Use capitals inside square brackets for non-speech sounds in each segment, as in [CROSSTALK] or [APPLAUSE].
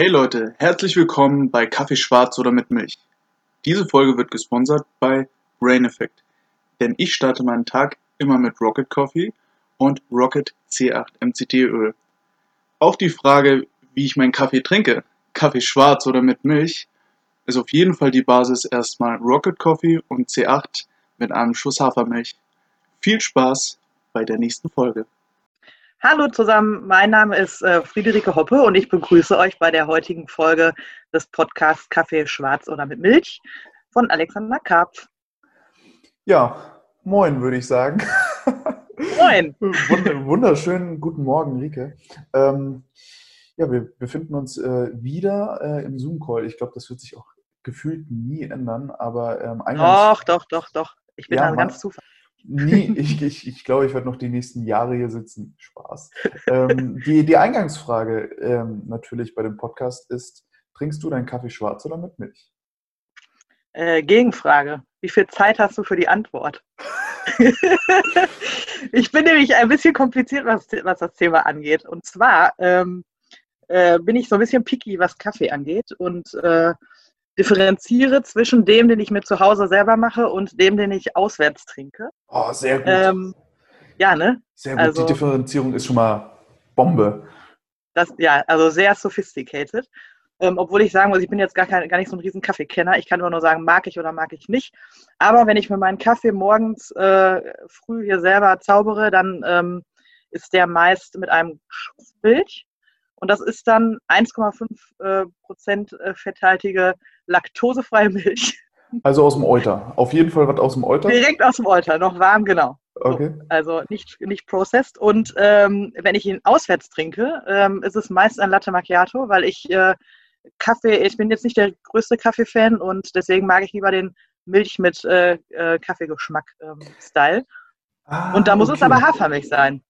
Hey Leute, herzlich willkommen bei Kaffee schwarz oder mit Milch. Diese Folge wird gesponsert bei Brain Effect, denn ich starte meinen Tag immer mit Rocket Coffee und Rocket C8 MCT Öl. Auf die Frage, wie ich meinen Kaffee trinke, Kaffee schwarz oder mit Milch, ist auf jeden Fall die Basis erstmal Rocket Coffee und C8 mit einem Schuss Hafermilch. Viel Spaß bei der nächsten Folge. Hallo zusammen, mein Name ist äh, Friederike Hoppe und ich begrüße euch bei der heutigen Folge des Podcasts Kaffee schwarz oder mit Milch von Alexander Karpf. Ja, moin würde ich sagen. Moin. [LAUGHS] Wunderschönen guten Morgen, Rike. Ähm, ja, wir befinden uns äh, wieder äh, im Zoom-Call. Ich glaube, das wird sich auch gefühlt nie ändern, aber ähm, Doch, doch, doch, doch. Ich bin Ja, da ganz zufällig. Nie, [LAUGHS] ich, ich, ich glaube, ich werde noch die nächsten Jahre hier sitzen. Spaß. Ähm, die, die Eingangsfrage ähm, natürlich bei dem Podcast ist, trinkst du deinen Kaffee schwarz oder mit Milch? Äh, Gegenfrage. Wie viel Zeit hast du für die Antwort? [LAUGHS] ich bin nämlich ein bisschen kompliziert, was, was das Thema angeht. Und zwar ähm, äh, bin ich so ein bisschen picky, was Kaffee angeht und äh, differenziere zwischen dem, den ich mir zu Hause selber mache und dem, den ich auswärts trinke. Oh, sehr gut. Ähm, ja, ne? sehr gut. also- die Differenzierung ist schon mal Bombe. Das, ja, also sehr sophisticated. Ähm, obwohl ich sagen muss, ich bin jetzt gar, kein, gar nicht so ein riesen Kaffeekenner. Ich kann immer nur sagen, mag ich oder mag ich nicht. Aber wenn ich mir meinen Kaffee morgens äh, früh hier selber zaubere, dann ähm, ist der meist mit einem Schuss Milch. Und das ist dann 1,5 äh, Prozent äh, fetthaltige laktosefreie Milch. [LAUGHS] Also aus dem Euter. Auf jeden Fall was aus dem Euter. Direkt aus dem Euter, noch warm, genau. Okay. Also nicht, nicht processed. Und ähm, wenn ich ihn auswärts trinke, ähm, ist es meist ein Latte Macchiato, weil ich äh, Kaffee, ich bin jetzt nicht der größte Kaffee-Fan und deswegen mag ich lieber den Milch mit äh, äh, Kaffeegeschmack-Style. Ah, und da muss es okay. aber Hafermilch sein.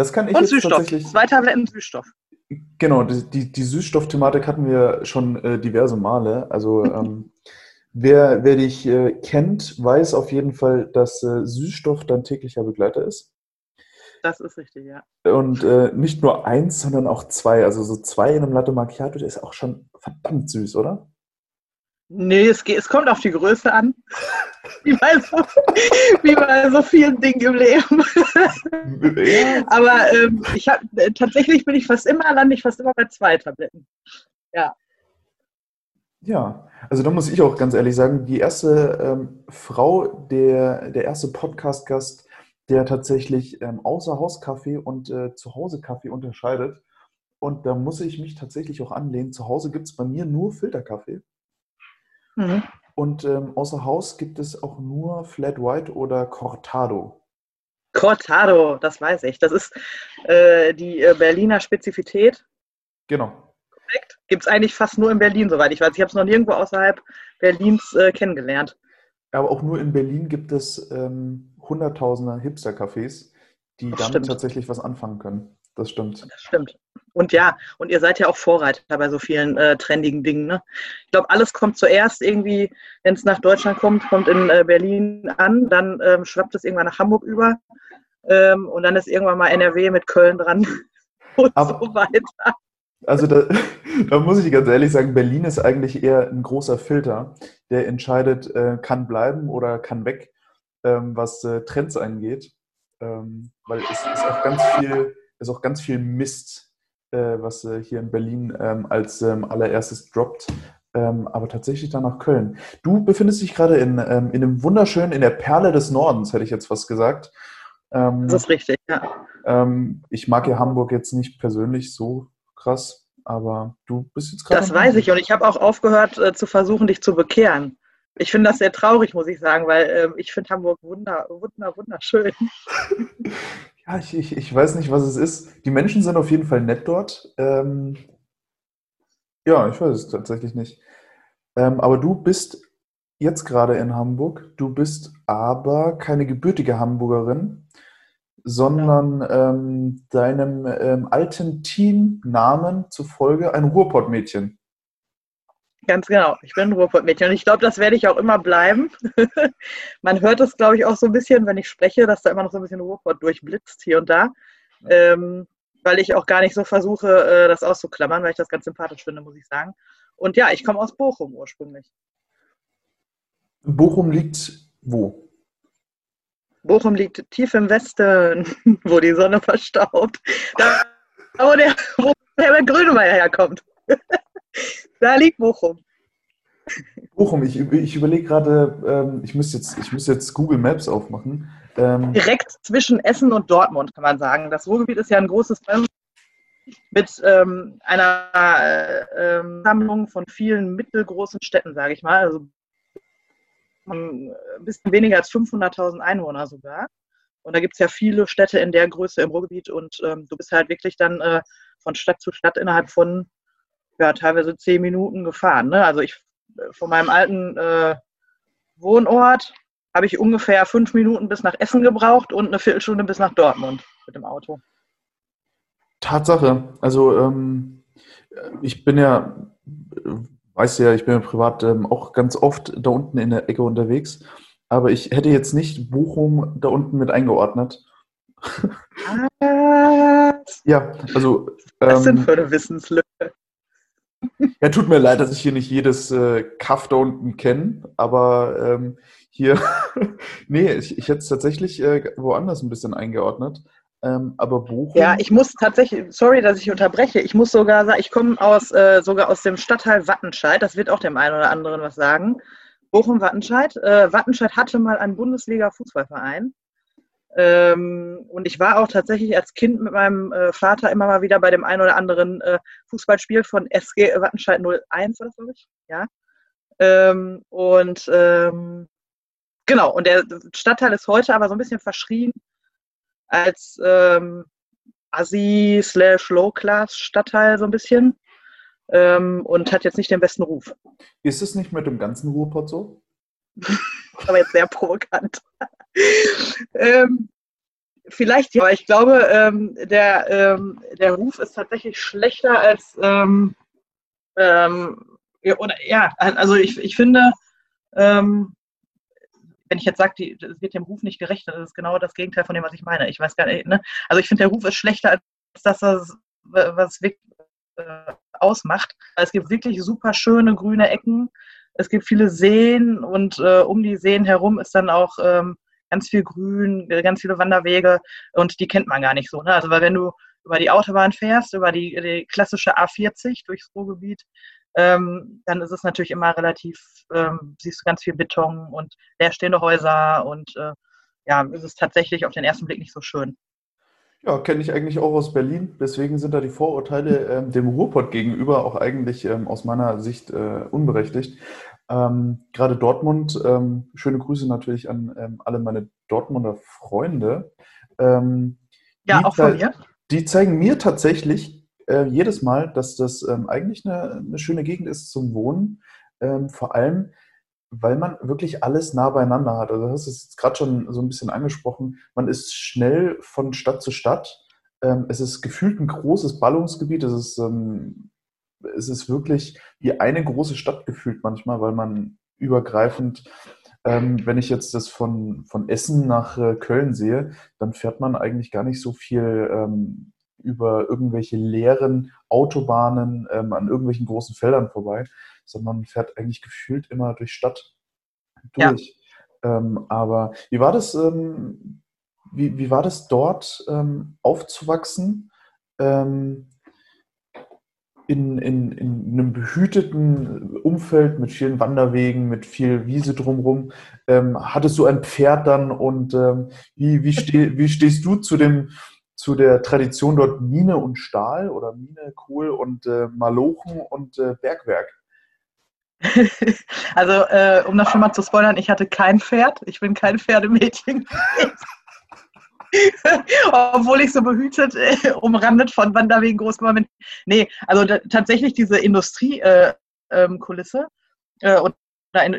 Das kann ich und jetzt Süßstoff. tatsächlich. Zwei Tabletten Süßstoff. Genau, die, die, die Süßstoffthematik hatten wir schon äh, diverse Male. Also [LAUGHS] ähm, wer, wer dich äh, kennt, weiß auf jeden Fall, dass äh, Süßstoff dein täglicher Begleiter ist. Das ist richtig, ja. Und äh, nicht nur eins, sondern auch zwei. Also so zwei in einem Latte Macchiato, der ist auch schon verdammt süß, oder? Nee, es, geht, es kommt auf die Größe an. [LAUGHS] Wie bei so, wie bei so vielen Dingen im Leben. Ja. [LAUGHS] Aber ähm, ich hab, äh, tatsächlich bin ich fast immer, lande ich fast immer bei zwei Tabletten. Ja, also da muss ich auch ganz ehrlich sagen, die erste ähm, Frau, der, der erste Podcast-Gast, der tatsächlich ähm, Außerhauskaffee und äh, Zuhause-Kaffee unterscheidet. Und da muss ich mich tatsächlich auch anlehnen. Zu Hause gibt es bei mir nur Filterkaffee. Mhm. Und ähm, außer Haus gibt es auch nur Flat White oder Cortado. Cortado, das weiß ich. Das ist äh, die äh, Berliner Spezifität. Genau. Gibt es eigentlich fast nur in Berlin, soweit ich weiß. Ich habe es noch nirgendwo außerhalb Berlins äh, kennengelernt. Aber auch nur in Berlin gibt es ähm, Hunderttausende Hipster-Cafés, die damit tatsächlich was anfangen können. Das stimmt. Das stimmt. Und ja, und ihr seid ja auch Vorreiter bei so vielen äh, trendigen Dingen. Ne? Ich glaube, alles kommt zuerst irgendwie, wenn es nach Deutschland kommt, kommt in äh, Berlin an, dann ähm, schwappt es irgendwann nach Hamburg über ähm, und dann ist irgendwann mal NRW mit Köln dran [LAUGHS] und Aber- so weiter. Also da, [LAUGHS] da muss ich ganz ehrlich sagen, Berlin ist eigentlich eher ein großer Filter, der entscheidet, äh, kann bleiben oder kann weg, ähm, was äh, Trends angeht. Ähm, weil es ist auch ganz viel, ist auch ganz viel Mist, äh, was äh, hier in Berlin ähm, als ähm, allererstes droppt. Ähm, aber tatsächlich dann nach Köln. Du befindest dich gerade in, ähm, in einem wunderschönen, in der Perle des Nordens, hätte ich jetzt fast gesagt. Ähm, Das ist richtig, ja. ähm, ich mag ja Hamburg jetzt nicht persönlich so krass, aber du bist jetzt gerade. Das weiß ich und ich habe auch aufgehört äh, zu versuchen, dich zu bekehren. Ich finde das sehr traurig, muss ich sagen, weil ähm, ich finde Hamburg wunder, wunder, wunderschön. [LAUGHS] Ja, ich, ich, ich weiß nicht, was es ist. Die Menschen sind auf jeden Fall nett dort. Ähm, ja, ich weiß es tatsächlich nicht. Ähm, aber du bist jetzt gerade in Hamburg. Du bist aber keine gebürtige Hamburgerin, sondern ähm, deinem ähm, alten Teamnamen zufolge ein Ruhrpottmädchen. Ganz genau. Ich bin ein Ruhrpottmädchen und ich glaube, das werde ich auch immer bleiben. [LAUGHS] Man hört es, glaube ich, auch so ein bisschen, wenn ich spreche, dass da immer noch so ein bisschen Ruhrpott durchblitzt hier und da. Ähm, weil ich auch gar nicht so versuche, äh, das auszuklammern, weil ich das ganz sympathisch finde, muss ich sagen. Und ja, ich komme aus Bochum ursprünglich. Bochum liegt wo? Bochum liegt tief im Westen, [LAUGHS] wo die Sonne verstaubt. Da, wo der, wo Herbert Grönemeyer herkommt. [LAUGHS] da liegt Bochum. Bochum, ich, ich überlege gerade, ähm, ich müsste jetzt, ich jetzt Google Maps aufmachen. Ähm, Direkt zwischen Essen und Dortmund, kann man sagen. Das Ruhrgebiet ist ja ein großes mit ähm, einer äh, ähm, Sammlung von vielen mittelgroßen Städten, sage ich mal. Also ein bisschen weniger als 500.000 Einwohner sogar. Und da gibt es ja viele Städte in der Größe im Ruhrgebiet und ähm, du bist halt wirklich dann äh, von Stadt zu Stadt innerhalb von ja, teilweise zehn Minuten gefahren. Ne? Also ich äh, von meinem alten äh, Wohnort habe ich ungefähr fünf Minuten bis nach Essen gebraucht und eine Viertelstunde bis nach Dortmund mit dem Auto. Tatsache. Also ähm, ich bin ja, weißt du ja, ich bin ja privat ähm, auch ganz oft da unten in der Ecke unterwegs. Aber ich hätte jetzt nicht Bochum da unten mit eingeordnet. Was? [LAUGHS] ja, also. Was ähm, sind für eine Wissenslücke? Ja, tut mir leid, dass ich hier nicht jedes äh, Kaff da unten kenne, aber ähm, hier, [LAUGHS] nee, ich, ich hätte es tatsächlich äh, woanders ein bisschen eingeordnet. Ähm, aber Bochum. Ja, ich muss tatsächlich, sorry, dass ich unterbreche, ich muss sogar sagen, ich komme aus, äh, sogar aus dem Stadtteil Wattenscheid, das wird auch dem einen oder anderen was sagen. Bochum-Wattenscheid. Äh, Wattenscheid hatte mal einen Bundesliga-Fußballverein. Ähm, und ich war auch tatsächlich als Kind mit meinem äh, Vater immer mal wieder bei dem einen oder anderen äh, Fußballspiel von SG Wattenscheid 01 oder so, ja. Ähm, und ähm, genau, und der Stadtteil ist heute aber so ein bisschen verschrien als ähm, Assi slash Low-Class Stadtteil so ein bisschen ähm, und hat jetzt nicht den besten Ruf. Ist es nicht mit dem ganzen Ruhrpott so? [LAUGHS] aber jetzt sehr provokant. ähm, vielleicht ja, aber ich glaube, ähm, der, ähm, der Ruf ist tatsächlich schlechter als, ähm, ähm, ja, oder, ja, also ich, ich finde, ähm, wenn ich jetzt sage, es wird dem Ruf nicht gerecht, das ist genau das Gegenteil von dem, was ich meine. Ich weiß gar nicht, ne? Also ich finde, der Ruf ist schlechter als das, was, wirklich äh, ausmacht. Es gibt wirklich super schöne grüne Ecken. Es gibt viele Seen und äh, um die Seen herum ist dann auch ähm, ganz viel Grün, ganz viele Wanderwege und die kennt man gar nicht so. Ne? Also weil wenn du über die Autobahn fährst, über die, die klassische A40 durchs Ruhrgebiet, ähm, dann ist es natürlich immer relativ, ähm, siehst du ganz viel Beton und leerstehende Häuser und äh, ja, ist es tatsächlich auf den ersten Blick nicht so schön. Ja, kenne ich eigentlich auch aus Berlin. Deswegen sind da die Vorurteile ähm, dem Ruhrpott gegenüber auch eigentlich ähm, aus meiner Sicht äh, unberechtigt. Ähm, Gerade Dortmund, ähm, schöne Grüße natürlich an ähm, alle meine Dortmunder Freunde. Ähm, ja, auch von mir. Die zeigen mir tatsächlich äh, jedes Mal, dass das eigentlich eine, eine, schöne Gegend ist zum Wohnen. vor allem, weil man wirklich alles nah beieinander hat. Also du hast es jetzt gerade schon so ein bisschen angesprochen. Man ist schnell von Stadt zu Stadt. Ähm, es ist gefühlt ein großes Ballungsgebiet. Es ist, ähm, es ist wirklich wie eine große Stadt gefühlt manchmal, weil man übergreifend, ähm, wenn ich jetzt das von, von Essen nach äh, Köln sehe, dann fährt man eigentlich gar nicht so viel ähm, über irgendwelche leeren Autobahnen ähm, an irgendwelchen großen Feldern vorbei, sondern man fährt eigentlich gefühlt immer durch Stadt durch. Ja. Ähm, aber wie war das, ähm, wie, wie war das dort ähm, aufzuwachsen? Ähm, in, in, in einem behüteten Umfeld mit vielen Wanderwegen, mit viel Wiese drumherum. Ähm, hattest du ein Pferd dann und ähm, wie, wie, [LAUGHS] steh, wie stehst du zu dem, zu der Tradition dort Mine und Stahl oder Mine, Kohl und äh, Malochen und äh, Bergwerk? [LAUGHS] also, äh, um das schon mal zu spoilern, ich hatte kein Pferd. Ich bin kein Pferdemädchen. [LAUGHS] Obwohl ich so behütet, äh, umrandet von Wanderwegen groß geworden bin. Nee, also tatsächlich diese Industriekulisse äh, ähm, äh, und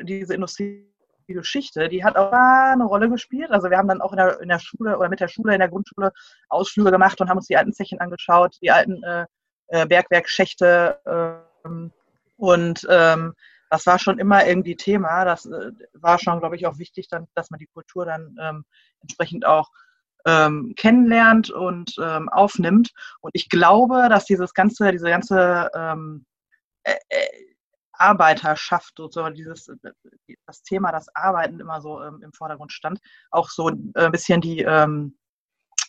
diese Industriegeschichte, die hat auch eine Rolle gespielt. Also wir haben dann auch in der, in der Schule oder mit der Schule in der Grundschule Ausflüge gemacht und haben uns die alten Zechen angeschaut, die alten äh, äh Bergwerkschächte ähm, und ähm, das war schon immer irgendwie Thema. Das äh, war schon, glaube ich, auch wichtig, dann, dass man die Kultur dann ähm, entsprechend auch ähm, kennenlernt und ähm, aufnimmt. Und ich glaube, dass dieses ganze, diese ganze ähm, äh, Arbeiterschaft, so dieses das Thema, das Arbeiten immer so ähm, im Vordergrund stand, auch so äh, ein bisschen die ähm,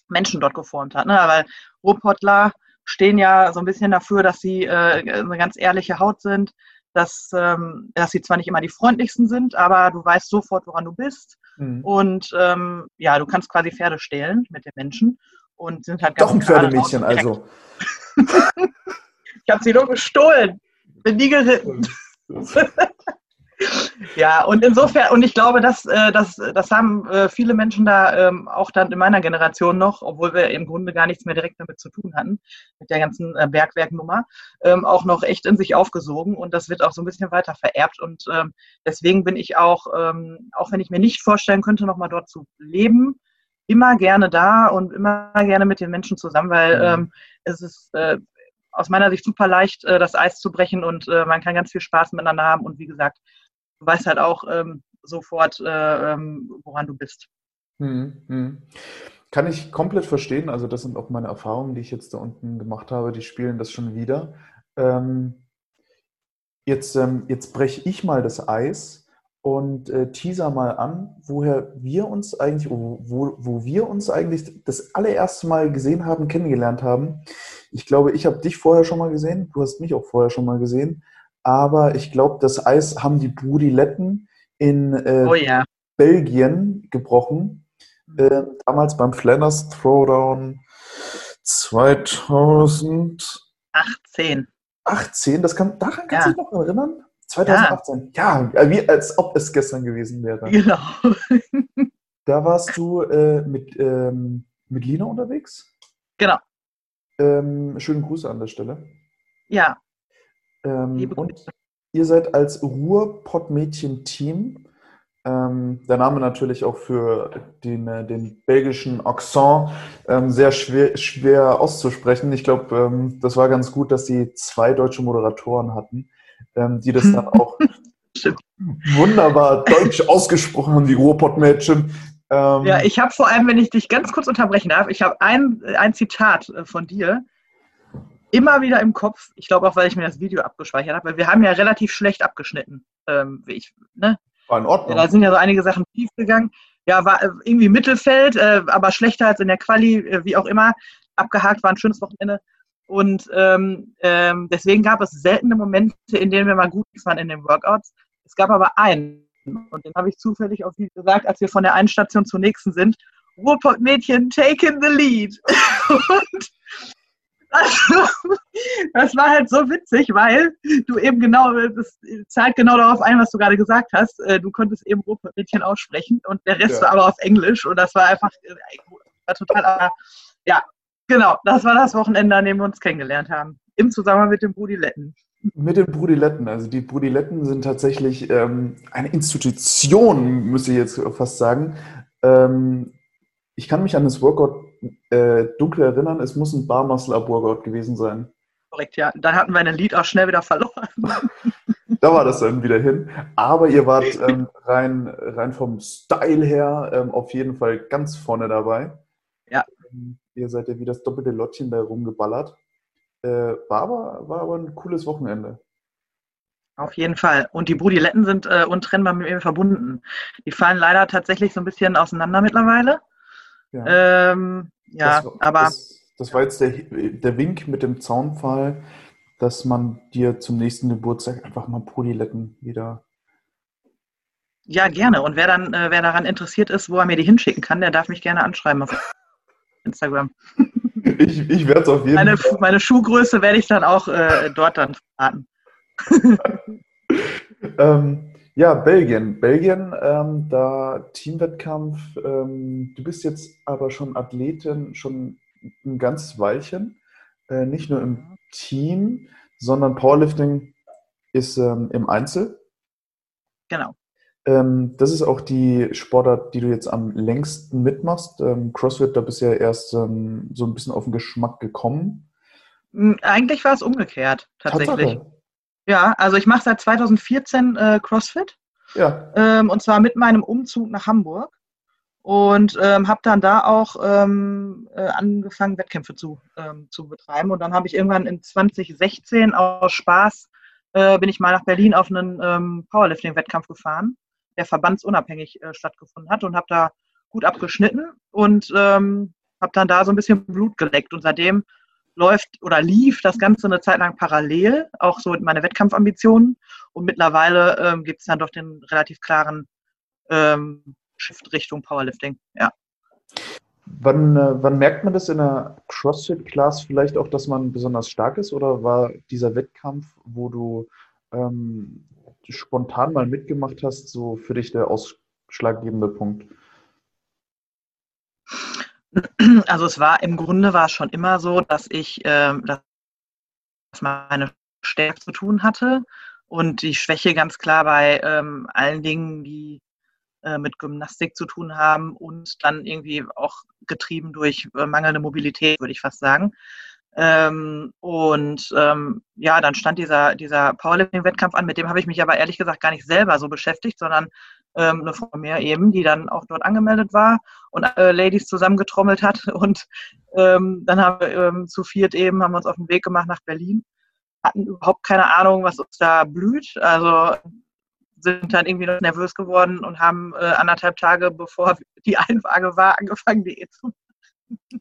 Menschen dort geformt hat. Ne? Weil Ruhrpottler stehen ja so ein bisschen dafür, dass sie äh, eine ganz ehrliche Haut sind, dass, ähm, dass sie zwar nicht immer die freundlichsten sind, aber du weißt sofort, woran du bist. Mhm. Und ähm, ja, du kannst quasi Pferde stehlen mit den Menschen und sind halt ganz Doch ein Pferdemädchen also. [LAUGHS] ich habe sie nur gestohlen, bin nie geritten. [LAUGHS] [LAUGHS] Ja, und insofern, und ich glaube, dass, äh, das, das haben äh, viele Menschen da ähm, auch dann in meiner Generation noch, obwohl wir im Grunde gar nichts mehr direkt damit zu tun hatten, mit der ganzen äh, Bergwerknummer, ähm, auch noch echt in sich aufgesogen und das wird auch so ein bisschen weiter vererbt. Und ähm, deswegen bin ich auch, auch wenn ich mir nicht vorstellen könnte, nochmal dort zu leben, immer gerne da und immer gerne mit den Menschen zusammen, weil mhm. es ist aus meiner Sicht super leicht, das Eis zu brechen und man kann ganz viel Spaß miteinander haben. Und wie gesagt, du weißt halt auch ähm, sofort, äh, ähm, woran du bist. Hm, hm. Kann ich komplett verstehen. Also das sind auch meine Erfahrungen, die ich jetzt da unten gemacht habe. Die spielen das schon wieder. Ähm, jetzt ähm, jetzt breche ich mal das Eis und äh, teaser mal an, woher wir uns eigentlich, wo, wo wir uns eigentlich das allererste Mal gesehen haben, kennengelernt haben. Ich glaube, ich habe dich vorher schon mal gesehen. Du hast mich auch vorher schon mal gesehen aber ich glaube, das Eis haben die Brudiletten in äh, oh, ja. Belgien gebrochen. Äh, damals beim Flanners Throwdown 2018. 18, das kann, daran kannst du ja. dich noch erinnern? 2018. Ja. ja, wie als ob es gestern gewesen wäre. Genau. [LAUGHS] da warst du äh, mit, ähm, mit Lina unterwegs? Genau. Ähm, schönen Grüße an der Stelle. Ja, ähm, und ihr seid als Ruhrpottmädchen-Team. Ähm, der Name natürlich auch für den, äh, den belgischen Accent ähm, sehr schwer, schwer auszusprechen. Ich glaube, ähm, das war ganz gut, dass sie zwei deutsche Moderatoren hatten, ähm, die das dann [LAUGHS] auch wunderbar deutsch [LAUGHS] ausgesprochen haben, die Ruhrpottmädchen. Ähm, ja, ich habe vor allem, wenn ich dich ganz kurz unterbrechen darf, ich habe ein, ein Zitat äh, von dir, immer wieder im Kopf. Ich glaube auch, weil ich mir das Video abgespeichert habe, weil wir haben ja relativ schlecht abgeschnitten. Ähm, ich, ne? War in Ordnung. Da sind ja so einige Sachen tief gegangen. Ja, war äh, irgendwie Mittelfeld, äh, aber schlechter als in der Quali, äh, wie auch immer. Abgehakt, war ein schönes Wochenende. Und ähm, ähm, deswegen gab es seltene Momente, in denen wir mal gut waren in den Workouts. Es gab aber einen, und den habe ich zufällig auf Video gesagt, als wir von der einen Station zur nächsten sind. Ruhrpott-Mädchen, taking the lead. [LAUGHS] und [LAUGHS] das war halt so witzig, weil du eben genau, das zahlt genau darauf ein, was du gerade gesagt hast. Äh, du konntest eben Ruhrpottmädchen aussprechen und der Rest ja. war aber auf Englisch und das war einfach äh, war total, ja, genau, das war das Wochenende, an dem wir uns kennengelernt haben. Im Zusammenhang mit den Brudiletten. Mit den Brudiletten. Also die Brudiletten sind tatsächlich ähm, eine Institution, müsste ich jetzt fast sagen. Ähm, ich kann mich an das Workout äh, dunkel erinnern, es muss ein Barmuscle-Up-Workout gewesen sein. Korrekt, ja. Dann hatten wir ein Lied auch schnell wieder verloren. [LAUGHS] da war das dann wieder hin. Aber ihr wart ähm, rein, rein vom Style her ähm, auf jeden Fall ganz vorne dabei. Ja. Ähm, ihr seid ja wie das doppelte Lottchen da rumgeballert. Äh, war, aber, war aber ein cooles Wochenende. Auf jeden Fall. Und die Brudiletten sind äh, untrennbar mit mir verbunden. Die fallen leider tatsächlich so ein bisschen auseinander mittlerweile. Ja, ähm, ja das, aber. Das, das, war jetzt der, der Wink mit dem Zaunpfahl, dass man dir zum nächsten Geburtstag einfach mal Polyletten wieder. Ja, gerne. Und wer dann, äh, wer daran interessiert ist, wo er mir die hinschicken kann, der darf mich gerne anschreiben auf [LAUGHS] Instagram. [LAUGHS] Ich, ich werde es auf jeden meine, Fall. Meine Schuhgröße werde ich dann auch äh, dort dann verraten. [LAUGHS] ähm, ja, Belgien. Belgien, ähm, da Teamwettkampf. Ähm, du bist jetzt aber schon Athletin, schon ein ganzes Weilchen. Äh, nicht nur im Team, sondern Powerlifting ist ähm, im Einzel. Genau. Ähm, das ist auch die Sportart, die du jetzt am längsten mitmachst. Ähm, CrossFit, da bist du ja erst ähm, so ein bisschen auf den Geschmack gekommen. Hm, eigentlich war es umgekehrt, tatsächlich. Tatsache. Ja, also ich mache seit 2014 äh, CrossFit. Ja. Ähm, und zwar mit meinem Umzug nach Hamburg. und ähm, habe dann da auch ähm, äh, angefangen, Wettkämpfe zu, ähm, zu betreiben. Und dann habe ich irgendwann in 2016 aus Spaß, äh, bin ich mal nach Berlin auf einen ähm, Powerlifting-Wettkampf gefahren, der verbandsunabhängig äh, stattgefunden hat und habe da gut abgeschnitten und ähm, habe dann da so ein bisschen Blut geleckt. Und seitdem läuft oder lief das Ganze eine Zeit lang parallel, auch so meine Wettkampfambitionen. Und mittlerweile ähm, gibt es dann doch den relativ klaren ähm, Shift Richtung Powerlifting. Ja. Wann, äh, wann merkt man das in der CrossFit-Class vielleicht auch, dass man besonders stark ist? Oder war dieser Wettkampf, wo du ähm, spontan mal mitgemacht hast, so für dich der ausschlaggebende Punkt? [CLEARS THROAT] Also es war im Grunde war es schon immer so, dass ich ähm, dass meine Stärke zu tun hatte und die Schwäche ganz klar bei ähm, allen Dingen, die äh, mit Gymnastik zu tun haben und dann irgendwie auch getrieben durch äh, mangelnde Mobilität, würde ich fast sagen. Ähm, und ähm, ja, dann stand dieser, dieser Powerlifting-Wettkampf an, mit dem habe ich mich aber ehrlich gesagt gar nicht selber so beschäftigt, sondern ähm, eine Frau mehr eben, die dann auch dort angemeldet war und äh, Ladies zusammengetrommelt hat. [LAUGHS] Und ähm, dann haben wir ähm, zu viert eben, haben wir uns auf den Weg gemacht nach Berlin, hatten überhaupt keine Ahnung, was uns da blüht. Also sind dann irgendwie noch nervös geworden und haben äh, anderthalb Tage, bevor [LAUGHS] die Einwaage war, angefangen, Diät zu machen. [LAUGHS]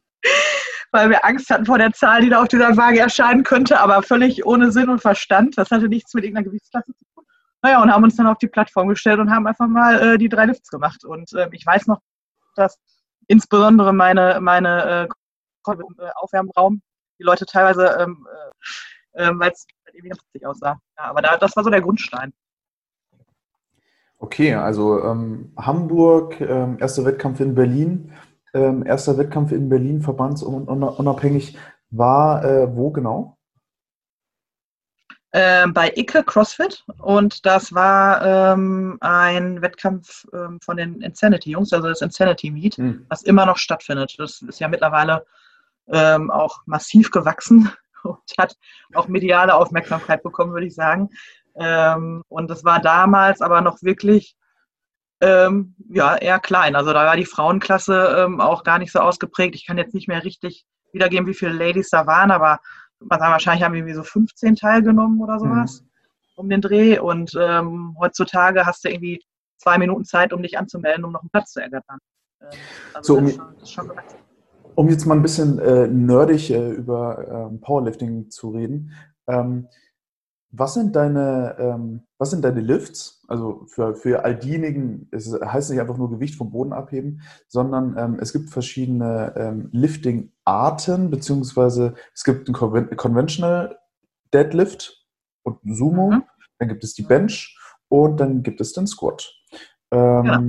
Weil wir Angst hatten vor der Zahl, die da auf dieser Waage erscheinen könnte, aber völlig ohne Sinn und Verstand. Das hatte nichts mit irgendeiner Gewichtsklasse zu tun. Naja, und haben uns dann auf die Plattform gestellt und haben einfach mal äh, die drei Lifts gemacht. Und äh, ich weiß noch, dass insbesondere meine, meine äh, Aufwärmraum die Leute teilweise, ähm, äh, äh weil es irgendwie ganz witzig aussah. Ja, aber da, das war so der Grundstein. Okay, also ähm, Hamburg, ähm, erster Wettkampf in Berlin. Ähm, erster Wettkampf in Berlin, verbandsunabhängig, war äh, wo genau? Ähm, bei Icke CrossFit und das war ähm, ein Wettkampf ähm, von den Insanity-Jungs, also das Insanity Meet, hm. was immer noch stattfindet. Das ist ja mittlerweile ähm, auch massiv gewachsen [LAUGHS] und hat auch mediale Aufmerksamkeit bekommen, würde ich sagen. Ähm, und das war damals aber noch wirklich ähm, ja, eher klein. Also da war die Frauenklasse auch gar nicht so ausgeprägt. Ich kann jetzt nicht mehr richtig wiedergeben, wie viele Ladies da waren, aber wahrscheinlich haben irgendwie so 15 teilgenommen oder sowas mhm. um den Dreh. Und ähm, heutzutage hast du irgendwie zwei Minuten Zeit, um dich anzumelden, um noch einen Platz zu ergattern. Ähm, also so, um, schon, schon um jetzt mal ein bisschen äh, nerdig äh, über äh, Powerlifting zu reden. Was sind deine, ähm, was sind deine Lifts? Also für, für all diejenigen, es heißt nicht einfach nur Gewicht vom Boden abheben, sondern ähm, es gibt verschiedene ähm, Lifting-Arten, beziehungsweise es gibt einen Conventional Deadlift und Sumo, mhm. dann gibt es die Bench und dann gibt es den Squat. Ähm, ja.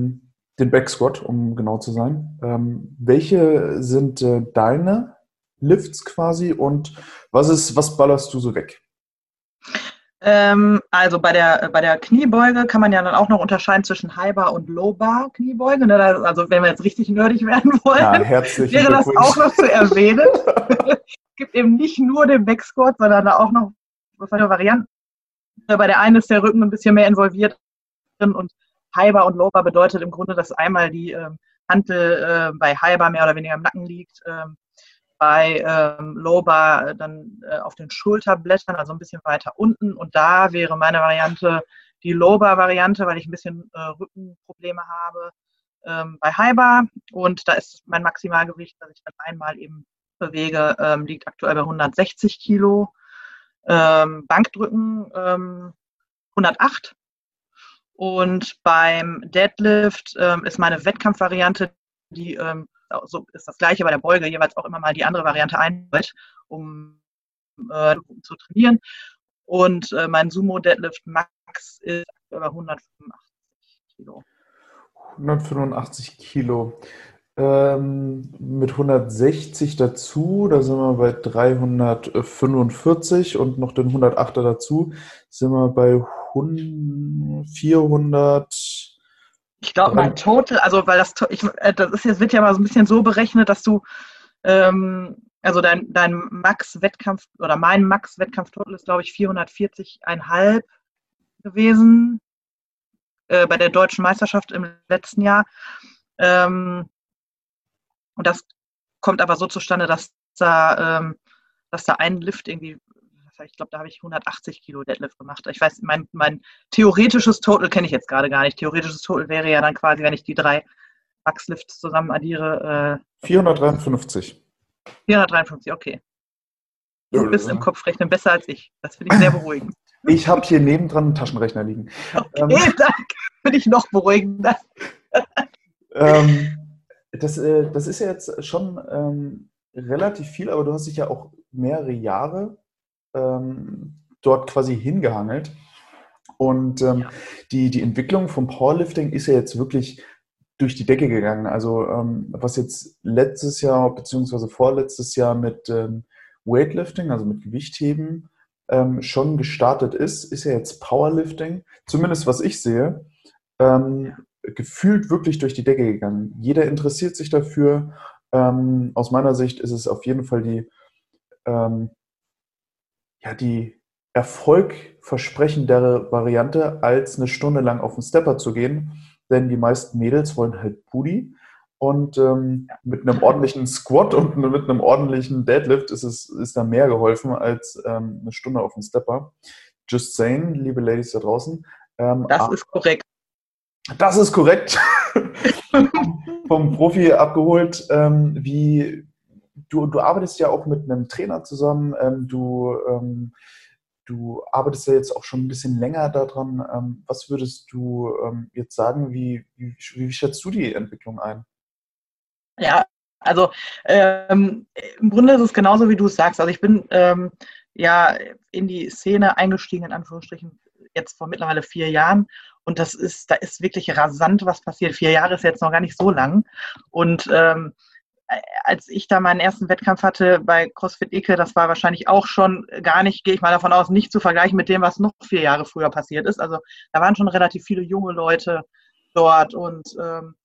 Den Back Squat, um genau zu sein. Ähm, welche sind äh, deine Lifts quasi und was ist, was ballerst du so weg? Ähm, also bei der, bei der Kniebeuge kann man ja dann auch noch unterscheiden zwischen High-Bar und Low-Bar-Kniebeuge. Ne? Also wenn wir jetzt richtig nerdig werden [LAUGHS] wollen, ja, wäre das auch noch zu erwähnen. es [LAUGHS] gibt eben nicht nur den Backsquat, sondern da auch noch verschiedene Varianten. Bei der einen ist der Rücken ein bisschen mehr involviert und High-Bar und Low-Bar bedeutet im Grunde, dass einmal die ähm, Hantel äh, bei High-Bar mehr oder weniger im Nacken liegt, ähm, bei ähm, Low-Bar dann äh, auf den Schulterblättern, also ein bisschen weiter unten. Und da wäre meine Variante die Low-Bar-Variante, weil ich ein bisschen äh, Rückenprobleme habe ähm, bei High-Bar. Und da ist mein Maximalgewicht, das ich dann einmal eben bewege, ähm, liegt aktuell bei 160 Kilo. Ähm, Bankdrücken 108. Ähm, Und beim Deadlift ähm, ist meine Wettkampfvariante, die ähm, so ist das gleiche bei der Beuge, jeweils auch immer mal die andere Variante einbaut, um äh, zu trainieren. Und äh, mein Sumo Deadlift Max ist über 185 Kilo. 185 Kilo. Ähm, mit 160 dazu, da sind wir bei 345 und noch den 108er dazu, sind wir bei 400. Ich glaube, mein Total, also weil das, ich, äh, das ist jetzt, wird ja mal so ein bisschen so berechnet, dass du, ähm, also dein, dein Max-Wettkampf oder mein Max-Wettkampf-Total ist, glaube ich, 440,5 gewesen äh, bei der deutschen Meisterschaft im letzten Jahr. Ähm, und das kommt aber so zustande, dass da, ähm, dass da ein Lift irgendwie, ich glaube, da habe ich 180 Kilo Deadlift gemacht. Ich weiß, mein, mein theoretisches Total kenne ich jetzt gerade gar nicht. Theoretisches Total wäre ja dann quasi, wenn ich die drei Max-Lifts zusammen addiere. Äh, 453. 453, okay. Du bist im Kopf rechnen besser als ich. Das finde ich sehr [LAUGHS] beruhigend. Ich habe hier nebendran einen Taschenrechner liegen. Okay, ähm, [LAUGHS] danke. Finde ich noch beruhigender. [LAUGHS] ähm, das, äh, das ist ja jetzt schon ähm, relativ viel, aber du hast dich ja auch mehrere Jahre ähm, dort quasi hingehangelt. Und ähm, ja. die, die Entwicklung vom Powerlifting ist ja jetzt wirklich durch die Decke gegangen. Also ähm, was jetzt letztes Jahr beziehungsweise vorletztes Jahr mit ähm, Weightlifting, also mit Gewichtheben, ähm, schon gestartet ist, ist ja jetzt Powerlifting, zumindest was ich sehe, ähm, gefühlt wirklich durch die Decke gegangen. Jeder interessiert sich dafür. Ähm, aus meiner Sicht ist es auf jeden Fall die, ja, die erfolgversprechendere Variante, als eine Stunde lang auf den Stepper zu gehen. Denn die meisten Mädels wollen halt Booty. Und ähm, mit einem ordentlichen Squat und mit einem ordentlichen Deadlift ist es ist da mehr geholfen als ähm, eine Stunde auf dem Stepper. Just saying, liebe Ladies da draußen. Ähm, das ist korrekt. Das ist korrekt. [LAUGHS] Vom Profi abgeholt. Ähm, wie du, du arbeitest ja auch mit einem Trainer zusammen. Ähm, du, ähm, du arbeitest ja jetzt auch schon ein bisschen länger daran. was würdest du jetzt sagen? Wie, wie, wie schätzt du die Entwicklung ein? Ja, also ähm, im Grunde ist es genauso, wie du es sagst. Also ich bin ähm, ja in die Szene eingestiegen, in Anführungsstrichen, jetzt vor mittlerweile vier Jahren. Und das ist, da ist wirklich rasant, was passiert. Vier Jahre ist jetzt noch gar nicht so lang. Und ähm, als ich da meinen ersten Wettkampf hatte bei CrossFit Icke, das war wahrscheinlich auch schon gar nicht, gehe ich mal davon aus, nicht zu vergleichen mit dem, was noch vier Jahre früher passiert ist. Also da waren schon relativ viele junge Leute dort und ähm,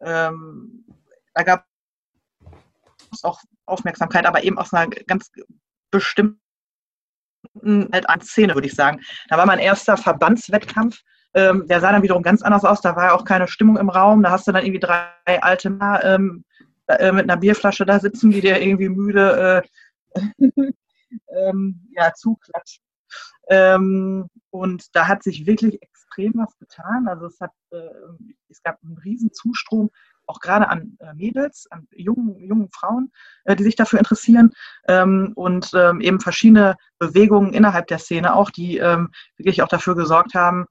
ähm, da gab es auch Aufmerksamkeit, aber eben aus einer ganz bestimmten halt an Szene, würde ich sagen. Da war mein erster Verbandswettkampf. Ähm, der sah dann wiederum ganz anders aus. Da war ja auch keine Stimmung im Raum. Da hast du dann irgendwie drei alte ähm, äh, mit einer Bierflasche da sitzen, die dir irgendwie müde äh, [LAUGHS] ähm, ja, zuklatschen. Ähm, und da hat sich wirklich extrem was getan. Also es, hat, äh, es gab einen riesen Zustrom auch gerade an äh, Mädels, an jungen, jungen Frauen, äh, die sich dafür interessieren ähm, und ähm, eben verschiedene Bewegungen innerhalb der Szene auch, die ähm, wirklich auch dafür gesorgt haben,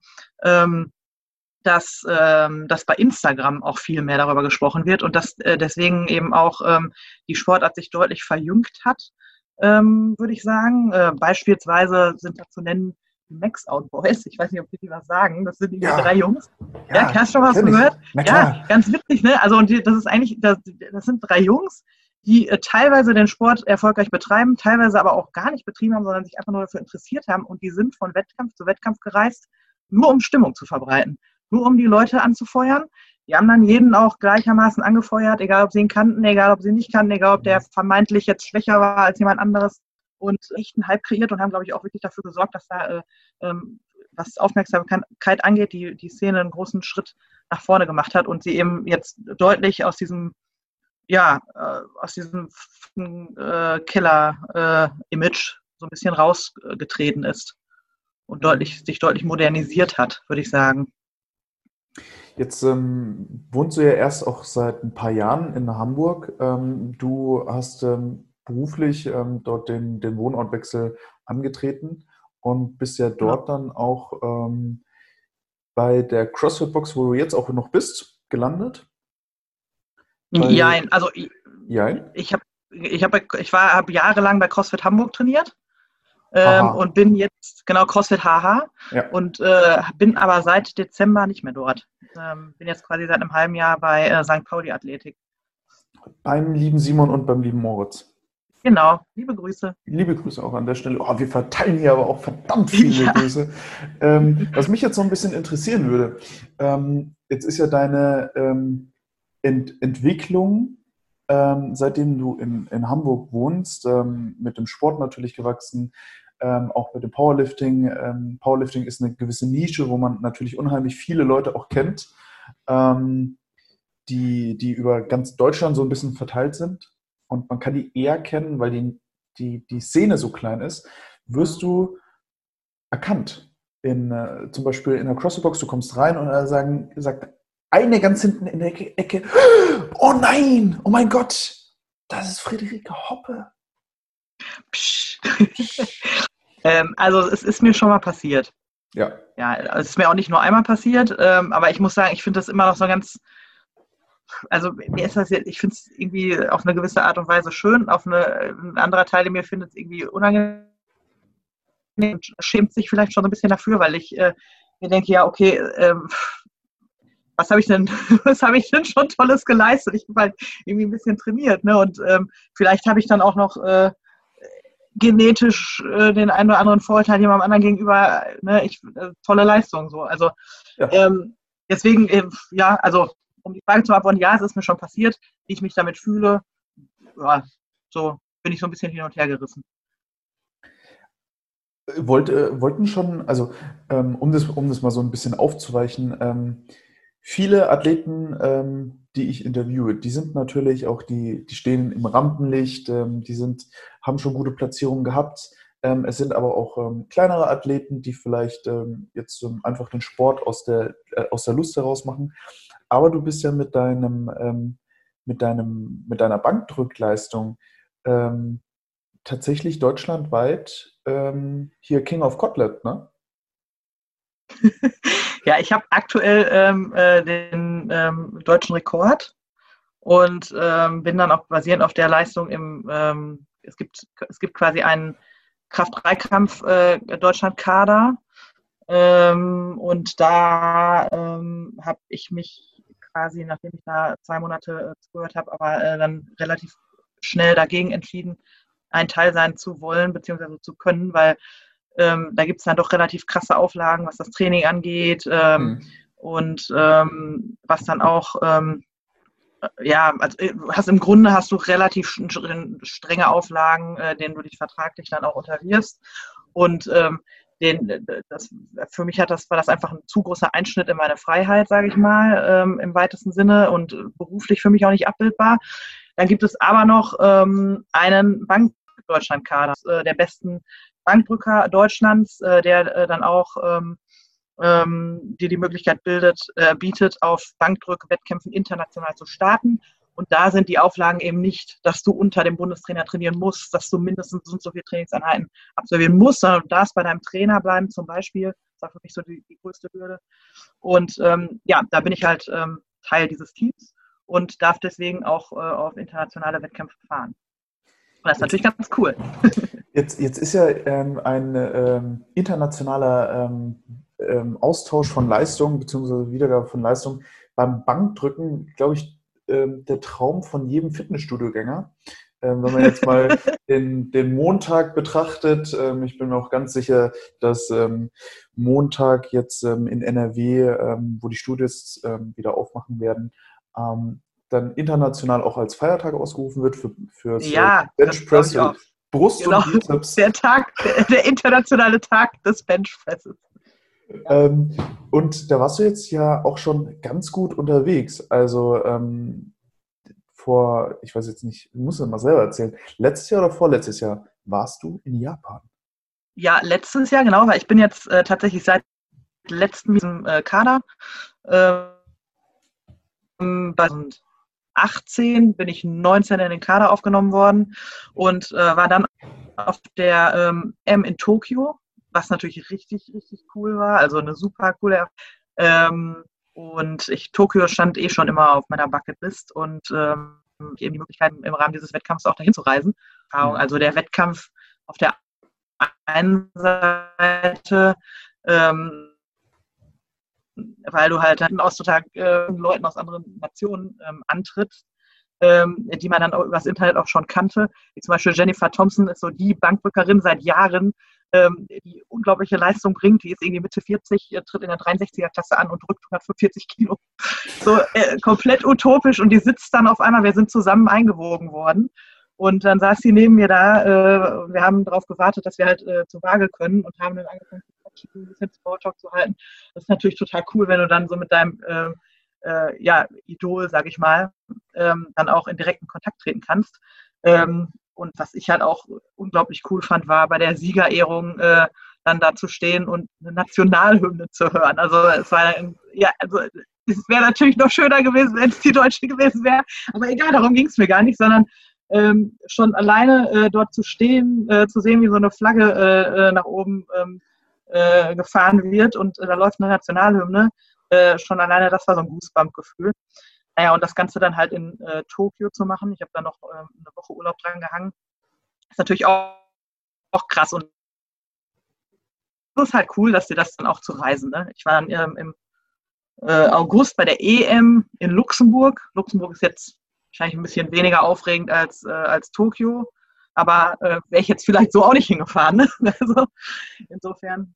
dass, dass bei Instagram auch viel mehr darüber gesprochen wird und dass äh, deswegen eben auch die Sportart sich deutlich verjüngt hat, würde ich sagen. beispielsweise sind da zu nennen Max Out Boys. Ich weiß nicht, ob die was sagen. Das sind die ja. drei Jungs. Ja, ja hast du schon was gehört? Ja, ganz witzig, ne? Also, und die, das ist eigentlich, das, das sind drei Jungs, die äh, teilweise den Sport erfolgreich betreiben, teilweise aber auch gar nicht betrieben haben, sondern sich einfach nur dafür interessiert haben. Und die sind von Wettkampf zu Wettkampf gereist, nur um Stimmung zu verbreiten, nur um die Leute anzufeuern. Die haben dann jeden auch gleichermaßen angefeuert, egal ob sie ihn kannten, egal ob sie ihn nicht kannten, egal ob der vermeintlich jetzt schwächer war als jemand anderes und echt einen Hype kreiert und haben, glaube ich, auch wirklich dafür gesorgt, dass da, äh, ähm, was Aufmerksamkeit angeht, die, die Szene einen großen Schritt nach vorne gemacht hat und sie eben jetzt deutlich aus diesem, ja, äh, aus diesem äh, Killer-Image so ein bisschen rausgetreten ist und deutlich, sich deutlich modernisiert hat, würde ich sagen. Jetzt ähm, wohnst du ja erst auch seit ein paar Jahren in Hamburg. Ähm, du hast ähm, beruflich ähm, dort den, den Wohnortwechsel angetreten und bist ja dort ja. dann auch ähm, bei der CrossFit Box, wo du jetzt auch noch bist, gelandet? Ja, also Jein? ich habe ich habe ich war habe jahrelang bei CrossFit Hamburg trainiert ähm, und bin jetzt genau CrossFit HH ja. und äh, bin aber seit Dezember nicht mehr dort. Ähm, bin jetzt quasi seit einem halben Jahr bei äh, St. Pauli Athletik. Beim lieben Simon und beim lieben Moritz. Genau, liebe Grüße. Liebe Grüße auch an der Stelle. Oh, wir verteilen hier aber auch verdammt [LAUGHS] viele ja. Grüße. Ähm, was mich jetzt so ein bisschen interessieren würde, ähm, jetzt ist ja deine ähm, Ent Entwicklung, ähm, seitdem du in, in Hamburg wohnst, ähm, mit dem Sport natürlich gewachsen, ähm, auch mit dem Powerlifting. Powerlifting ist eine gewisse Nische, wo man natürlich unheimlich viele Leute auch kennt. die, die über ganz Deutschland so ein bisschen verteilt sind und man kann die eher kennen, weil die, die, die Szene so klein ist, wirst du erkannt. In, äh, zum Beispiel in der Crossbox, du kommst rein und er sagen, sagt eine ganz hinten in der Ecke, oh nein, oh mein Gott, das ist Friederike Hoppe. [LAUGHS] ähm, also es ist mir schon mal passiert. Ja. Ja, es ist mir auch nicht nur einmal passiert, ähm, aber ich muss sagen, ich finde das immer noch so ganz, also mir ist das jetzt, ich finde es irgendwie auf eine gewisse Art und Weise schön, auf eine, ein anderer Teil in mir findet es irgendwie unangenehm und schämt sich vielleicht schon ein bisschen dafür, weil ich äh, mir denke, ja, okay, ähm, was habe ich denn, [LAUGHS] was habe ich denn schon Tolles geleistet? Ich habe halt irgendwie ein bisschen trainiert, ne? Und ähm, vielleicht habe ich dann auch noch äh, genetisch äh, den einen oder anderen Vorteil jemandem anderen gegenüber, ne? Ich, äh, tolle Leistung so. Also ja. ähm, deswegen, äh, ja, also um die Frage zu beantworten, ja, es ist mir schon passiert, wie ich mich damit fühle. Ja, so bin ich so ein bisschen hin und her gerissen. Wollte, wollten schon, also ähm, um, das, um das mal so ein bisschen aufzuweichen, ähm, viele Athleten, ähm, die ich interviewe, die sind natürlich auch, die, die stehen im Rampenlicht, ähm, die sind, haben schon gute Platzierungen gehabt. Ähm, es sind aber auch ähm, kleinere Athleten, die vielleicht ähm, jetzt einfach den Sport aus der, äh, aus der Lust heraus machen. Aber du bist ja mit deinem, ähm, mit deinem, mit deiner Bankdrückleistung tatsächlich deutschlandweit hier King of Kotlet, ne? [LAUGHS] Ja, ich habe aktuell ähm, äh, den ähm, deutschen Rekord und ähm, bin dann auch basierend auf der Leistung im, ähm, es, gibt, es gibt quasi einen Kraft-3-Kampf äh, Deutschland-Kader ähm, und da ähm, habe ich mich quasi, nachdem ich da zwei Monate äh, zugehört habe, aber äh, dann relativ schnell dagegen entschieden, ein Teil sein zu wollen bzw. zu können, weil ähm, da gibt es dann doch relativ krasse Auflagen, was das Training angeht. Ähm, mhm. Und ähm, was dann auch, ähm, ja, also äh, hast im Grunde hast du relativ strenge Auflagen, äh, denen du dich vertraglich dann auch unterwirfst. Und ähm, den, äh, das, für mich hat das, war das einfach ein zu großer Einschnitt in meine Freiheit, sage ich mal, ähm, im weitesten Sinne und beruflich für mich auch nicht abbildbar. Dann gibt es aber noch ähm, einen Bank-Deutschland-Kader, äh, der besten Bankdrücker Deutschlands, äh, der äh, dann auch ähm, ähm, dir die Möglichkeit bildet, äh, bietet, auf Bankdrückwettkämpfen international zu starten. Und da sind die Auflagen eben nicht, dass du unter dem Bundestrainer trainieren musst, dass du mindestens so und so viele Trainingseinheiten absolvieren musst, sondern du darfst bei deinem Trainer bleiben zum Beispiel. Das war für mich so die, die größte Hürde. Und ähm, ja, da bin ich halt ähm, Teil dieses Teams und darf deswegen auch äh, auf internationale Wettkämpfe fahren. Das ist natürlich ganz cool. [LAUGHS] Jetzt, jetzt ist ja ähm, ein ähm, internationaler ähm, ähm Austausch von Leistungen bzw. Wiedergabe von Leistungen beim Bankdrücken, glaube ich, ähm, der Traum von jedem Fitnessstudiogänger. Ähm, wenn man jetzt mal [LAUGHS] den, den Montag betrachtet, ich bin mir auch ganz sicher, dass Montag jetzt in NRW, wo die Studios wieder aufmachen werden, dann international auch als Feiertag ausgerufen wird für, für ja, Benchpress Brust genau, und Bizeps. Der Tag, der, der internationale Tag des Benchpresses. Ähm, und da warst du jetzt ja auch schon ganz gut unterwegs. Also ähm, vor, ich weiß jetzt nicht, ich muss es mal selber erzählen, letztes Jahr oder vorletztes Jahr warst du in Japan? Ja, letztes Jahr, genau, weil ich bin jetzt äh, tatsächlich seit letztem äh, Kader. Äh, 18 bin ich 19 in den Kader aufgenommen worden und äh, war dann auf der ähm, M in Tokio, was natürlich richtig, richtig cool war. Also eine super coole. Ähm, und ich, Tokio stand eh schon immer auf meiner Bucketlist und ähm, eben die Möglichkeit, im Rahmen dieses Wettkampfs auch dahin zu reisen. Mhm. Also der Wettkampf auf der einen Seite ähm, weil du halt dann Austausch äh, Leuten aus anderen Nationen ähm, antrittst, ähm, die man dann auch übers Internet auch schon kannte. Wie zum Beispiel Jennifer Thompson ist so die Bankdrückerin seit Jahren, ähm, die unglaubliche Leistung bringt. Die ist irgendwie Mitte 40, tritt in der 63er-Klasse an und drückt 145 Kilo. So äh, komplett utopisch und die sitzt dann auf einmal, wir sind zusammen eingewogen worden. Und dann saß sie neben mir da. Äh, wir haben darauf gewartet, dass wir halt äh, zur Waage können und haben dann angefangen, ein bisschen Smalltalk zu halten. Das ist natürlich total cool, wenn du dann so mit deinem äh, äh, ja, Idol, sag ich mal, ähm, dann auch in direkten Kontakt treten kannst. Ähm, und was ich halt auch unglaublich cool fand, war bei der Siegerehrung äh, dann da zu stehen und eine Nationalhymne zu hören. Also es war ja, also es wäre natürlich noch schöner gewesen, wenn es die deutsche gewesen wäre. Aber egal, darum ging es mir gar nicht, sondern ähm, schon alleine äh, dort zu stehen, äh, zu sehen, wie so eine Flagge äh, äh nach oben ähm, äh, gefahren wird und äh, da läuft eine Nationalhymne, schon alleine das war so ein Goosebump-Gefühl. Naja, und das Ganze dann halt in Tokio zu machen, ich habe da noch ähm, eine Woche Urlaub dran gehangen, ist natürlich auch, auch krass und es ist halt cool, dass dir das dann auch zu reisen. Ne? Ich war dann ähm, im August bei der EM in Luxemburg. Luxemburg ist jetzt wahrscheinlich ein bisschen weniger aufregend als, äh, als Tokio. Aber äh, wäre ich jetzt vielleicht so auch nicht hingefahren. Ne? [LAUGHS] Also insofern.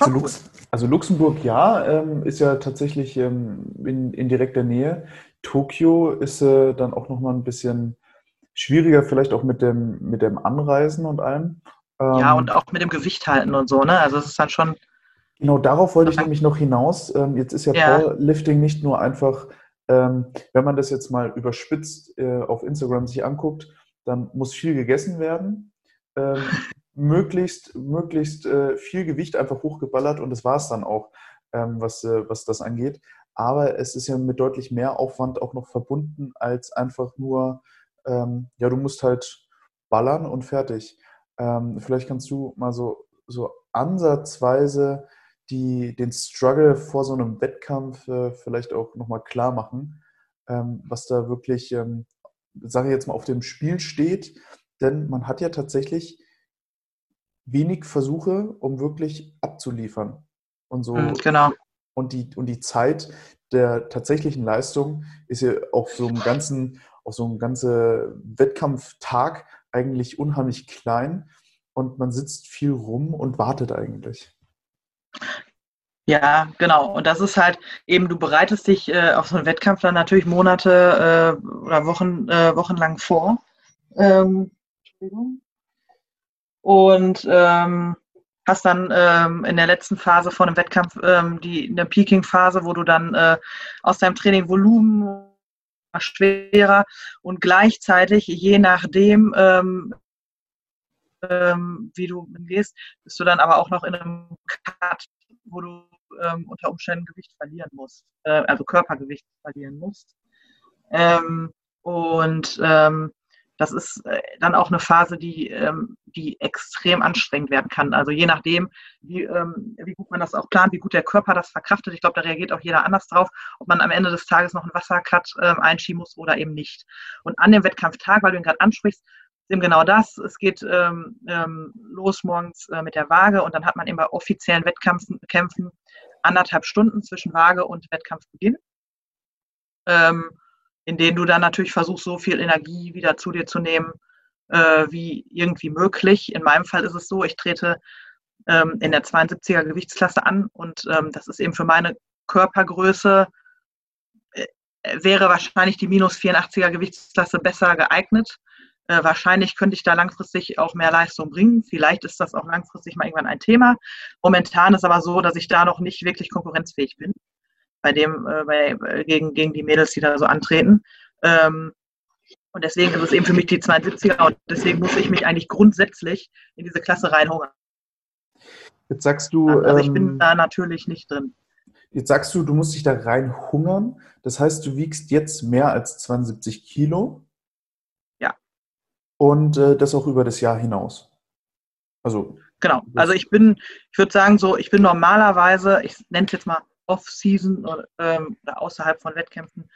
Also, Lux also, Luxemburg, ja, ähm, ist ja tatsächlich ähm, in, in, direkter Nähe. Tokio ist äh, dann auch nochmal ein bisschen schwieriger, vielleicht auch mit dem, mit dem Anreisen und allem. Ähm, ja, und auch mit dem Gewicht halten und so, ne? Also es ist dann schon. Genau, darauf wollte ich nämlich noch hinaus. Ähm, jetzt ist ja, ja. Powerlifting nicht nur einfach ähm, wenn man das jetzt mal überspitzt äh, auf Instagram sich anguckt, dann muss viel gegessen werden. Ähm, [LAUGHS] möglichst möglichst äh, viel Gewicht einfach hochgeballert und das war es dann auch, ähm, was, äh, was das angeht. Aber es ist ja mit deutlich mehr Aufwand auch noch verbunden als einfach nur, ähm, ja, du musst halt ballern und fertig. Ähm, vielleicht kannst du mal so, so ansatzweise die den Struggle vor so einem Wettkampf äh, vielleicht auch nochmal klar machen, ähm, was da wirklich, ähm, sage ich jetzt mal, auf dem Spiel steht. Denn man hat ja tatsächlich wenig Versuche, um wirklich abzuliefern. Und so. Mhm, genau. Und die, und die Zeit der tatsächlichen Leistung ist ja auf so einem ganzen, auf so einem ganzen Wettkampftag eigentlich unheimlich klein und man sitzt viel rum und wartet eigentlich. Ja, genau. Und das ist halt eben, du bereitest dich äh, auf so einen Wettkampf dann natürlich Monate äh, oder Wochen, äh, wochenlang vor. Ähm. Und ähm, hast dann ähm, in der letzten Phase vor einem Wettkampf ähm, die in der Peaking-Phase, wo du dann äh, aus deinem Training Volumen schwerer und gleichzeitig je nachdem ähm, wie du gehst, bist du dann aber auch noch in einem Cut, wo du ähm, unter Umständen Gewicht verlieren musst, äh, also Körpergewicht verlieren musst. Ähm, und ähm, das ist äh, dann auch eine Phase, die, ähm, die extrem anstrengend werden kann. Also je nachdem, wie, ähm, wie gut man das auch plant, wie gut der Körper das verkraftet. Ich glaube, da reagiert auch jeder anders drauf, ob man am Ende des Tages noch einen Wassercut ähm, einschieben muss oder eben nicht. Und an dem Wettkampftag, weil du ihn gerade ansprichst, ist eben genau das. Es geht ähm, ähm, los morgens äh, mit der Waage und dann hat man eben bei offiziellen Wettkämpfen Kämpfen anderthalb Stunden zwischen Waage und Wettkampfbeginn, ähm, in denen du dann natürlich versuchst, so viel Energie wieder zu dir zu nehmen, äh, wie irgendwie möglich. In meinem Fall ist es so, ich trete ähm, in der 72er Gewichtsklasse an und ähm, das ist eben für meine Körpergröße äh, wäre wahrscheinlich die minus 84er Gewichtsklasse besser geeignet. Äh, wahrscheinlich könnte ich da langfristig auch mehr Leistung bringen. Vielleicht ist das auch langfristig mal irgendwann ein Thema. Momentan ist aber so, dass ich da noch nicht wirklich konkurrenzfähig bin bei dem, äh, bei, äh, gegen, gegen die Mädels, die da so antreten. Ähm, und deswegen ist es eben für mich die 72er und deswegen muss ich mich eigentlich grundsätzlich in diese Klasse reinhungern. Jetzt sagst du. Also ich bin ähm, da natürlich nicht drin. Jetzt sagst du, du musst dich da reinhungern. Das heißt, du wiegst jetzt mehr als 72 Kilo und äh, das auch über das Jahr hinaus. Also genau. Also ich bin, ich würde sagen so, ich bin normalerweise, ich nenne es jetzt mal Off-Season oder, ähm, oder außerhalb von Wettkämpfen,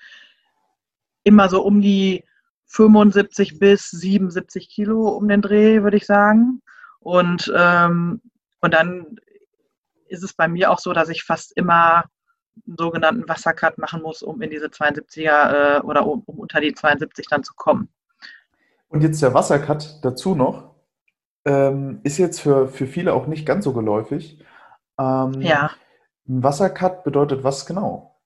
immer so um die 75 bis 77 Kilo um den Dreh, würde ich sagen. Und, ähm, und dann ist es bei mir auch so, dass ich fast immer einen sogenannten Wassercut machen muss, um in diese 72er äh, oder um, um, unter die 72 dann zu kommen. Und jetzt der Wassercut dazu noch. Ähm, ist jetzt für, für viele auch nicht ganz so geläufig. Ähm, ja. Ein Wassercut bedeutet was genau?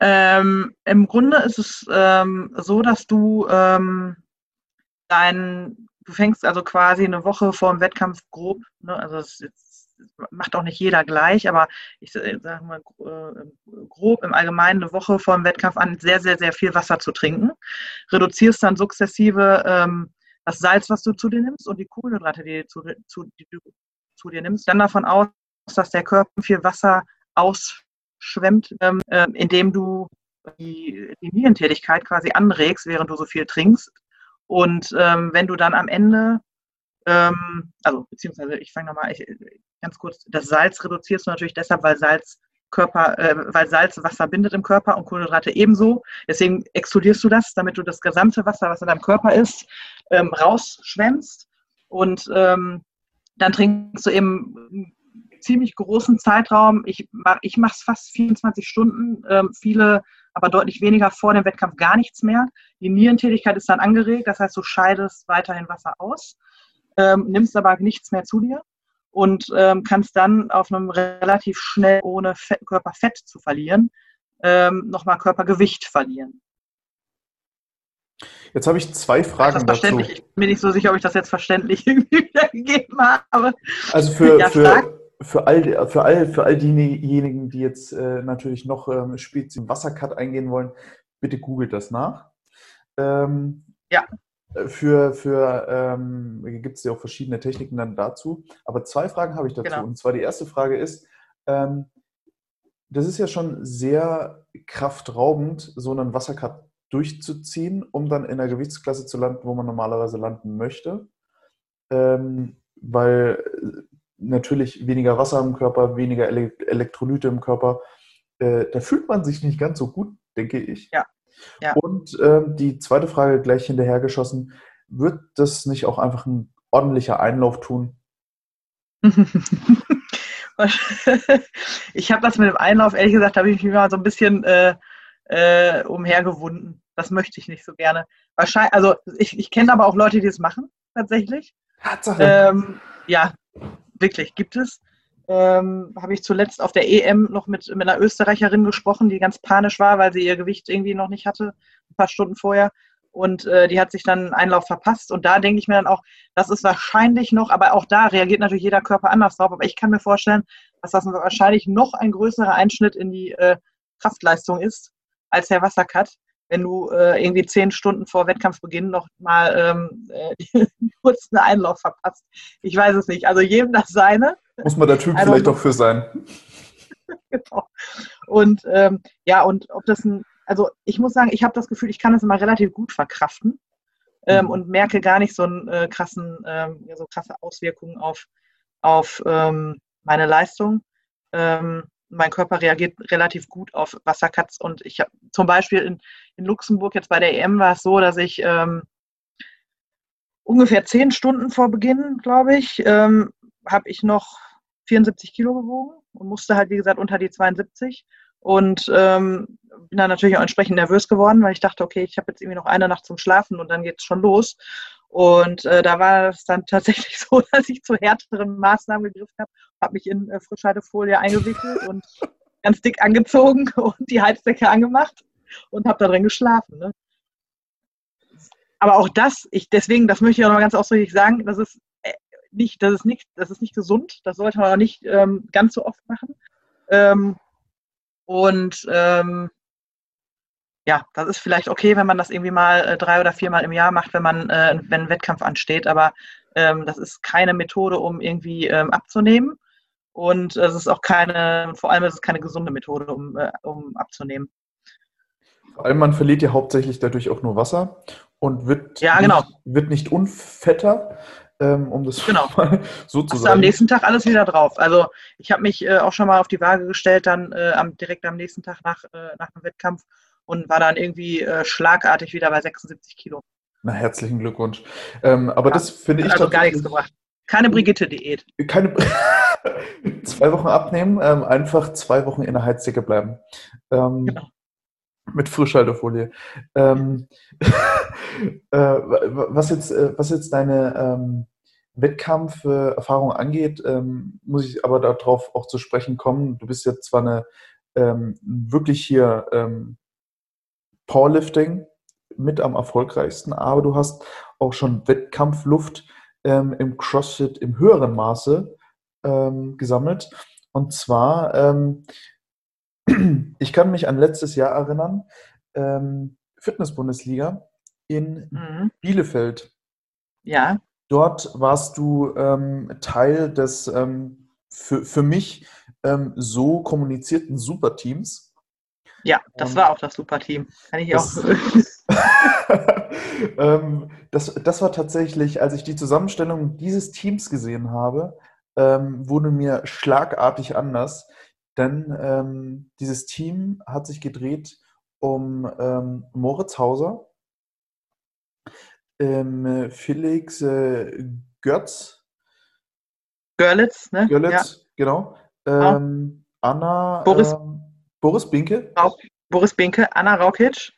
Ähm, Im Grunde ist es ähm, so, dass du ähm, deinen du fängst also quasi eine Woche vor dem Wettkampf grob, ne, also es, es macht auch nicht jeder gleich, aber ich äh, sage mal äh, grob im Allgemeinen eine Woche vor dem Wettkampf an, sehr, sehr, sehr viel Wasser zu trinken. Reduzierst dann sukzessive ähm, das Salz, was du zu dir nimmst und die Kohlenhydrate, die, zu, zu, die du zu dir nimmst, dann davon aus, dass der Körper viel Wasser ausschwemmt, ähm, äh, indem du die, die Nierentätigkeit quasi anregst, während du so viel trinkst. Und ähm, wenn du dann am Ende, ähm, also beziehungsweise ich fange nochmal ganz kurz, das Salz reduzierst du natürlich deshalb, weil Salz Körper, äh, weil Salz Wasser bindet im Körper und Kohlenhydrate ebenso. Deswegen exkludierst du das, damit du das gesamte Wasser, was in deinem Körper ist, ähm, rausschwemmst. Und ähm, dann trinkst du eben einen ziemlich großen Zeitraum. Ich, ich mache es fast 24 Stunden, ähm, viele aber deutlich weniger vor dem Wettkampf gar nichts mehr. Die Nierentätigkeit ist dann angeregt, das heißt, du scheidest weiterhin Wasser aus, ähm, nimmst aber nichts mehr zu dir und ähm, kannst dann auf einem relativ schnell, ohne Fett, Körperfett zu verlieren, ähm, nochmal Körpergewicht verlieren. Jetzt habe ich zwei Fragen dazu. Ich bin mir nicht so sicher, ob ich das jetzt verständlich [LAUGHS] wiedergegeben habe. Also für, ja, für, für, all, für, all, für all diejenigen, die jetzt äh, natürlich noch ähm, speziell Wassercut eingehen wollen, bitte googelt das nach. Ähm, ja. Für, für ähm, gibt es ja auch verschiedene Techniken dann dazu. Aber zwei Fragen habe ich dazu. Genau. Und zwar die erste Frage ist, ähm, das ist ja schon sehr kraftraubend, so einen Wassercut durchzuziehen, um dann in der Gewichtsklasse zu landen, wo man normalerweise landen möchte. Ähm, weil äh, natürlich weniger Wasser im Körper, weniger Ele Elektrolyte im Körper, äh, da fühlt man sich nicht ganz so gut, denke ich. Ja. Ja. Und ähm, die zweite Frage gleich hinterhergeschossen, wird das nicht auch einfach ein ordentlicher Einlauf tun? [LAUGHS] ich habe das mit dem Einlauf, ehrlich gesagt, habe ich mich mal so ein bisschen äh, äh, umhergewunden. Das möchte ich nicht so gerne. Wahrscheinlich, also ich, ich kenne aber auch Leute, die es machen, tatsächlich. Tatsache. Ähm, ja, wirklich, gibt es. Ähm, habe ich zuletzt auf der EM noch mit, mit einer Österreicherin gesprochen, die ganz panisch war, weil sie ihr Gewicht irgendwie noch nicht hatte, ein paar Stunden vorher. Und äh, die hat sich dann einen Einlauf verpasst. Und da denke ich mir dann auch, das ist wahrscheinlich noch, aber auch da reagiert natürlich jeder Körper anders drauf. Aber ich kann mir vorstellen, dass das wahrscheinlich noch ein größerer Einschnitt in die äh, Kraftleistung ist als der Wassercut wenn du äh, irgendwie zehn Stunden vor Wettkampfbeginn noch mal ähm, äh, [LAUGHS] kurz einen Einlauf verpasst. Ich weiß es nicht. Also jedem das seine. Muss man der Typ also, vielleicht auch für sein. [LAUGHS] genau. Und ähm, ja, und ob das ein, also ich muss sagen, ich habe das Gefühl, ich kann das immer relativ gut verkraften ähm, mhm. und merke gar nicht so einen äh, krassen, ähm, so krasse Auswirkungen auf, auf ähm, meine Leistung. Mein Körper reagiert relativ gut auf Wassercuts. Und ich habe zum Beispiel in, in, Luxemburg jetzt bei der EM war es so, dass ich ähm, ungefähr zehn Stunden vor Beginn, glaube ich, ähm, habe ich noch 74 Kilo gewogen und musste halt, wie gesagt, unter die 72 und ähm, bin dann natürlich auch entsprechend nervös geworden, weil ich dachte, okay, ich habe jetzt irgendwie noch eine Nacht zum Schlafen und dann geht es schon los. Und äh, da war es dann [LAUGHS] tatsächlich so, dass ich zu härteren Maßnahmen gegriffen habe, habe mich in äh, Frischhaltefolie eingewickelt und ganz dick angezogen [LAUGHS] und die Heizdecke angemacht und habe da drin geschlafen. Ne? Aber auch das, ich deswegen, das möchte ich auch noch ganz ausdrücklich sagen, das ist äh, nicht, das ist nicht, das ist nicht gesund. Das sollte man auch nicht ähm, ganz so oft machen. Ähm, und ähm, ja, das ist vielleicht okay, wenn man das irgendwie mal äh, drei oder viermal im Jahr macht, wenn man, äh, wenn ein Wettkampf ansteht, aber ähm, das ist keine Methode, um irgendwie ähm, abzunehmen. Und es ist auch keine, vor allem ist es keine gesunde Methode, um, äh, um abzunehmen. Vor allem, man verliert ja hauptsächlich dadurch auch nur Wasser und wird, ja, genau. nicht, wird nicht unfetter, ähm, um das genau. [LAUGHS] mal so zu Hast sagen. am nächsten Tag alles wieder drauf. Also ich habe mich äh, auch schon mal auf die Waage gestellt, dann äh, am, direkt am nächsten Tag nach, äh, nach dem Wettkampf und war dann irgendwie äh, schlagartig wieder bei 76 Kilo. Na, herzlichen Glückwunsch. Ähm, aber ja, das finde ich also gar nichts gebracht. Keine Brigitte-Diät. Keine [LAUGHS] zwei Wochen abnehmen, ähm, einfach zwei Wochen in der Heizdecke bleiben. Ähm, genau. Mit Frischhaltefolie. Ähm, [LAUGHS] äh, was, jetzt, äh, was jetzt deine ähm, Wettkampferfahrung angeht, ähm, muss ich aber darauf auch zu sprechen kommen. Du bist jetzt zwar eine ähm, wirklich hier ähm, Powerlifting mit am erfolgreichsten, aber du hast auch schon Wettkampfluft ähm, im CrossFit im höheren Maße ähm, gesammelt. Und zwar, ähm, [CLEARS THROAT] ich kann mich an letztes Jahr erinnern, Fitness-Bundesliga in mhm. Bielefeld. Ja. Dort warst du ähm, Teil des ähm, für, für mich ähm, so kommunizierten Superteams. Ja, das ähm, war auch das Superteam. Kann ich das, auch. [LAUGHS] [LAUGHS] ähm, das, das war tatsächlich, als ich die Zusammenstellung dieses Teams gesehen habe, ähm, wurde mir schlagartig anders. Denn dieses Team hat sich gedreht um Moritz Hauser, ähm, Felix äh, Götz. Görlitz, ne? Görlitz, ja. genau. Ähm, Anna. Boris, ähm, Boris Binke. Rauk, Boris Binke, Anna Raukic.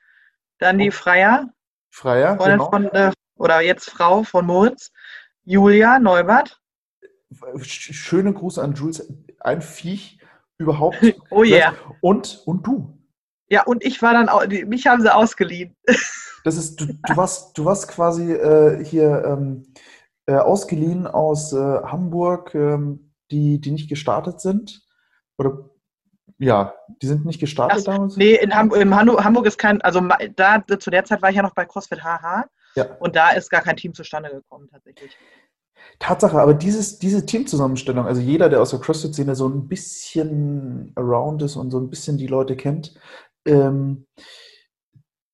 Dann die Freier. Freier, Freundin genau. von, äh, oder jetzt Frau von Moritz. Julia Neubert. Schöne Grüße an Jules. Ein Viech überhaupt. [LAUGHS] oh ja. Yeah. Und, und du. Ja, und ich war dann, auch, mich haben sie ausgeliehen. [LAUGHS] Das ist, du, du warst, du warst quasi äh, hier ähm, äh, ausgeliehen aus äh, Hamburg, ähm, die, die nicht gestartet sind. Oder ja, die sind nicht gestartet das, damals? Nee, in Hamburg, in Hamburg ist kein, also da zu der Zeit war ich ja noch bei CrossFit HH ja. und da ist gar kein Team zustande gekommen tatsächlich. Tatsache, aber dieses, diese Teamzusammenstellung, also jeder, der aus der CrossFit-Szene so ein bisschen around ist und so ein bisschen die Leute kennt, ähm,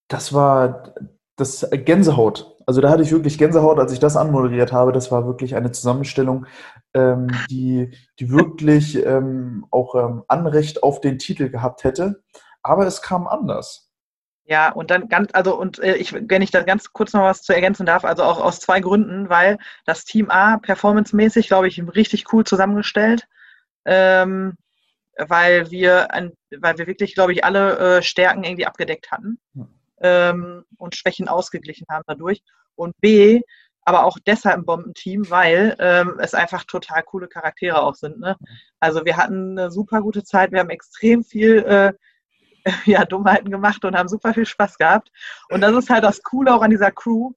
das war das Gänsehaut. Also da hatte ich wirklich Gänsehaut, als ich das anmoderiert habe. Das war wirklich eine Zusammenstellung, ähm, die, die wirklich ähm, auch ähm, Anrecht auf den Titel gehabt hätte. Aber es kam anders. Ja, und dann ganz, also und äh, ich, wenn ich da ganz kurz noch was zu ergänzen darf, also auch aus zwei Gründen, weil das Team A performancemäßig, glaube ich, richtig cool zusammengestellt, ähm, weil wir ein, weil wir wirklich, glaube ich, alle äh, Stärken irgendwie abgedeckt hatten ähm, und Schwächen ausgeglichen haben dadurch. Und B, aber auch deshalb ein Bombenteam, weil ähm, es einfach total coole Charaktere auch sind. Ne? Also wir hatten eine super gute Zeit, wir haben extrem viel äh, [LAUGHS] ja, Dummheiten gemacht und haben super viel Spaß gehabt. Und das ist halt das Coole auch an dieser Crew.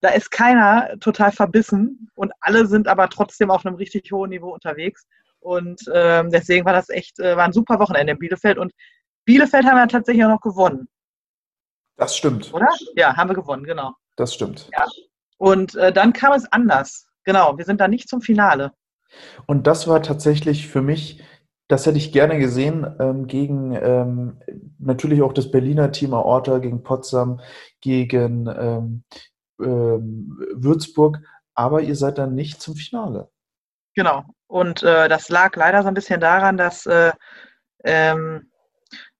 Da ist keiner total verbissen und alle sind aber trotzdem auf einem richtig hohen Niveau unterwegs. Und ähm, deswegen war das echt, äh, war ein super Wochenende in Bielefeld. Und Bielefeld haben wir tatsächlich auch noch gewonnen. Das stimmt. Oder? Ja, haben wir gewonnen, genau. Das stimmt. Ja. Und äh, dann kam es anders. Genau, wir sind da nicht zum Finale. Und das war tatsächlich für mich das hätte ich gerne gesehen ähm, gegen ähm, natürlich auch das Berliner Team Aorta, gegen Potsdam, gegen ähm, ähm, Würzburg, aber ihr seid dann nicht zum Finale. Genau. Und äh, das lag leider so ein bisschen daran, dass, äh, ähm,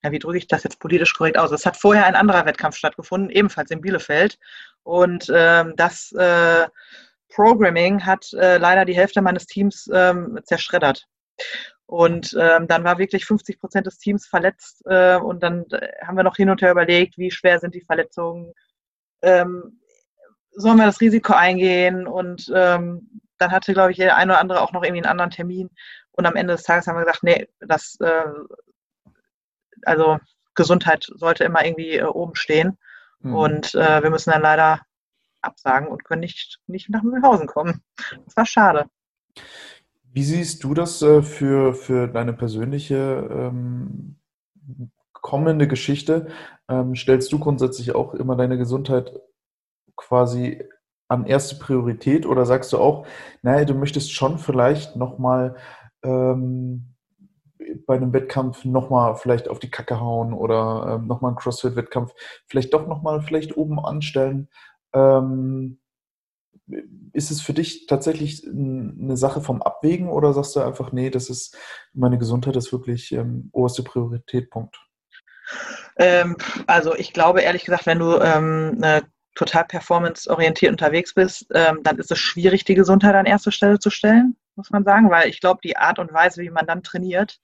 ja, wie drücke ich das jetzt politisch korrekt aus? Es hat vorher ein anderer Wettkampf stattgefunden, ebenfalls in Bielefeld. Und ähm, das äh, Programming hat äh, leider die Hälfte meines Teams zerschreddert. Und ähm, dann war wirklich 50 Prozent des Teams verletzt. Äh, und dann äh, haben wir noch hin und her überlegt, wie schwer sind die Verletzungen. Ähm, sollen wir das Risiko eingehen? Und ähm, dann hatte, glaube ich, der eine oder andere auch noch irgendwie einen anderen Termin. Und am Ende des Tages haben wir gesagt, nee, das, äh, also Gesundheit sollte immer irgendwie äh, oben stehen. Mhm. Und äh, wir müssen dann leider absagen und können nicht, nicht nach Mühlhausen kommen. Das war schade. Wie siehst du das äh, für, für deine persönliche ähm, kommende Geschichte? Ähm, stellst du grundsätzlich auch immer deine Gesundheit quasi an erste Priorität oder sagst du auch, naja, du möchtest schon vielleicht nochmal ähm, bei einem Wettkampf nochmal vielleicht auf die Kacke hauen oder ähm, nochmal einen CrossFit-Wettkampf vielleicht doch nochmal vielleicht oben anstellen? Ähm, ist es für dich tatsächlich eine Sache vom Abwägen oder sagst du einfach, nee, das ist meine Gesundheit ist wirklich ähm, oberste Prioritätpunkt? Ähm, also ich glaube ehrlich gesagt, wenn du ähm, total performance-orientiert unterwegs bist, ähm, dann ist es schwierig, die Gesundheit an erste Stelle zu stellen, muss man sagen, weil ich glaube, die Art und Weise, wie man dann trainiert,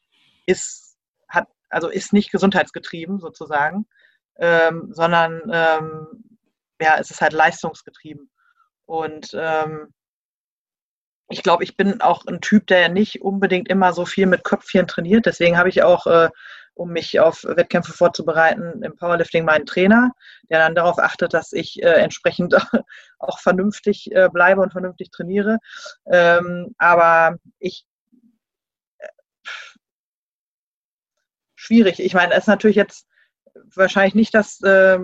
ist, hat, also ist nicht gesundheitsgetrieben sozusagen, ähm, sondern ähm, ja, es ist halt leistungsgetrieben. Und ähm, ich glaube, ich bin auch ein Typ, der nicht unbedingt immer so viel mit Köpfchen trainiert. Deswegen habe ich auch äh, um mich auf Wettkämpfe vorzubereiten, im Powerlifting meinen Trainer, der dann darauf achtet, dass ich äh, entsprechend [LAUGHS] auch vernünftig äh, bleibe und vernünftig trainiere. Ähm, aber ich äh, schwierig. Ich meine, es ist natürlich jetzt wahrscheinlich nicht das äh,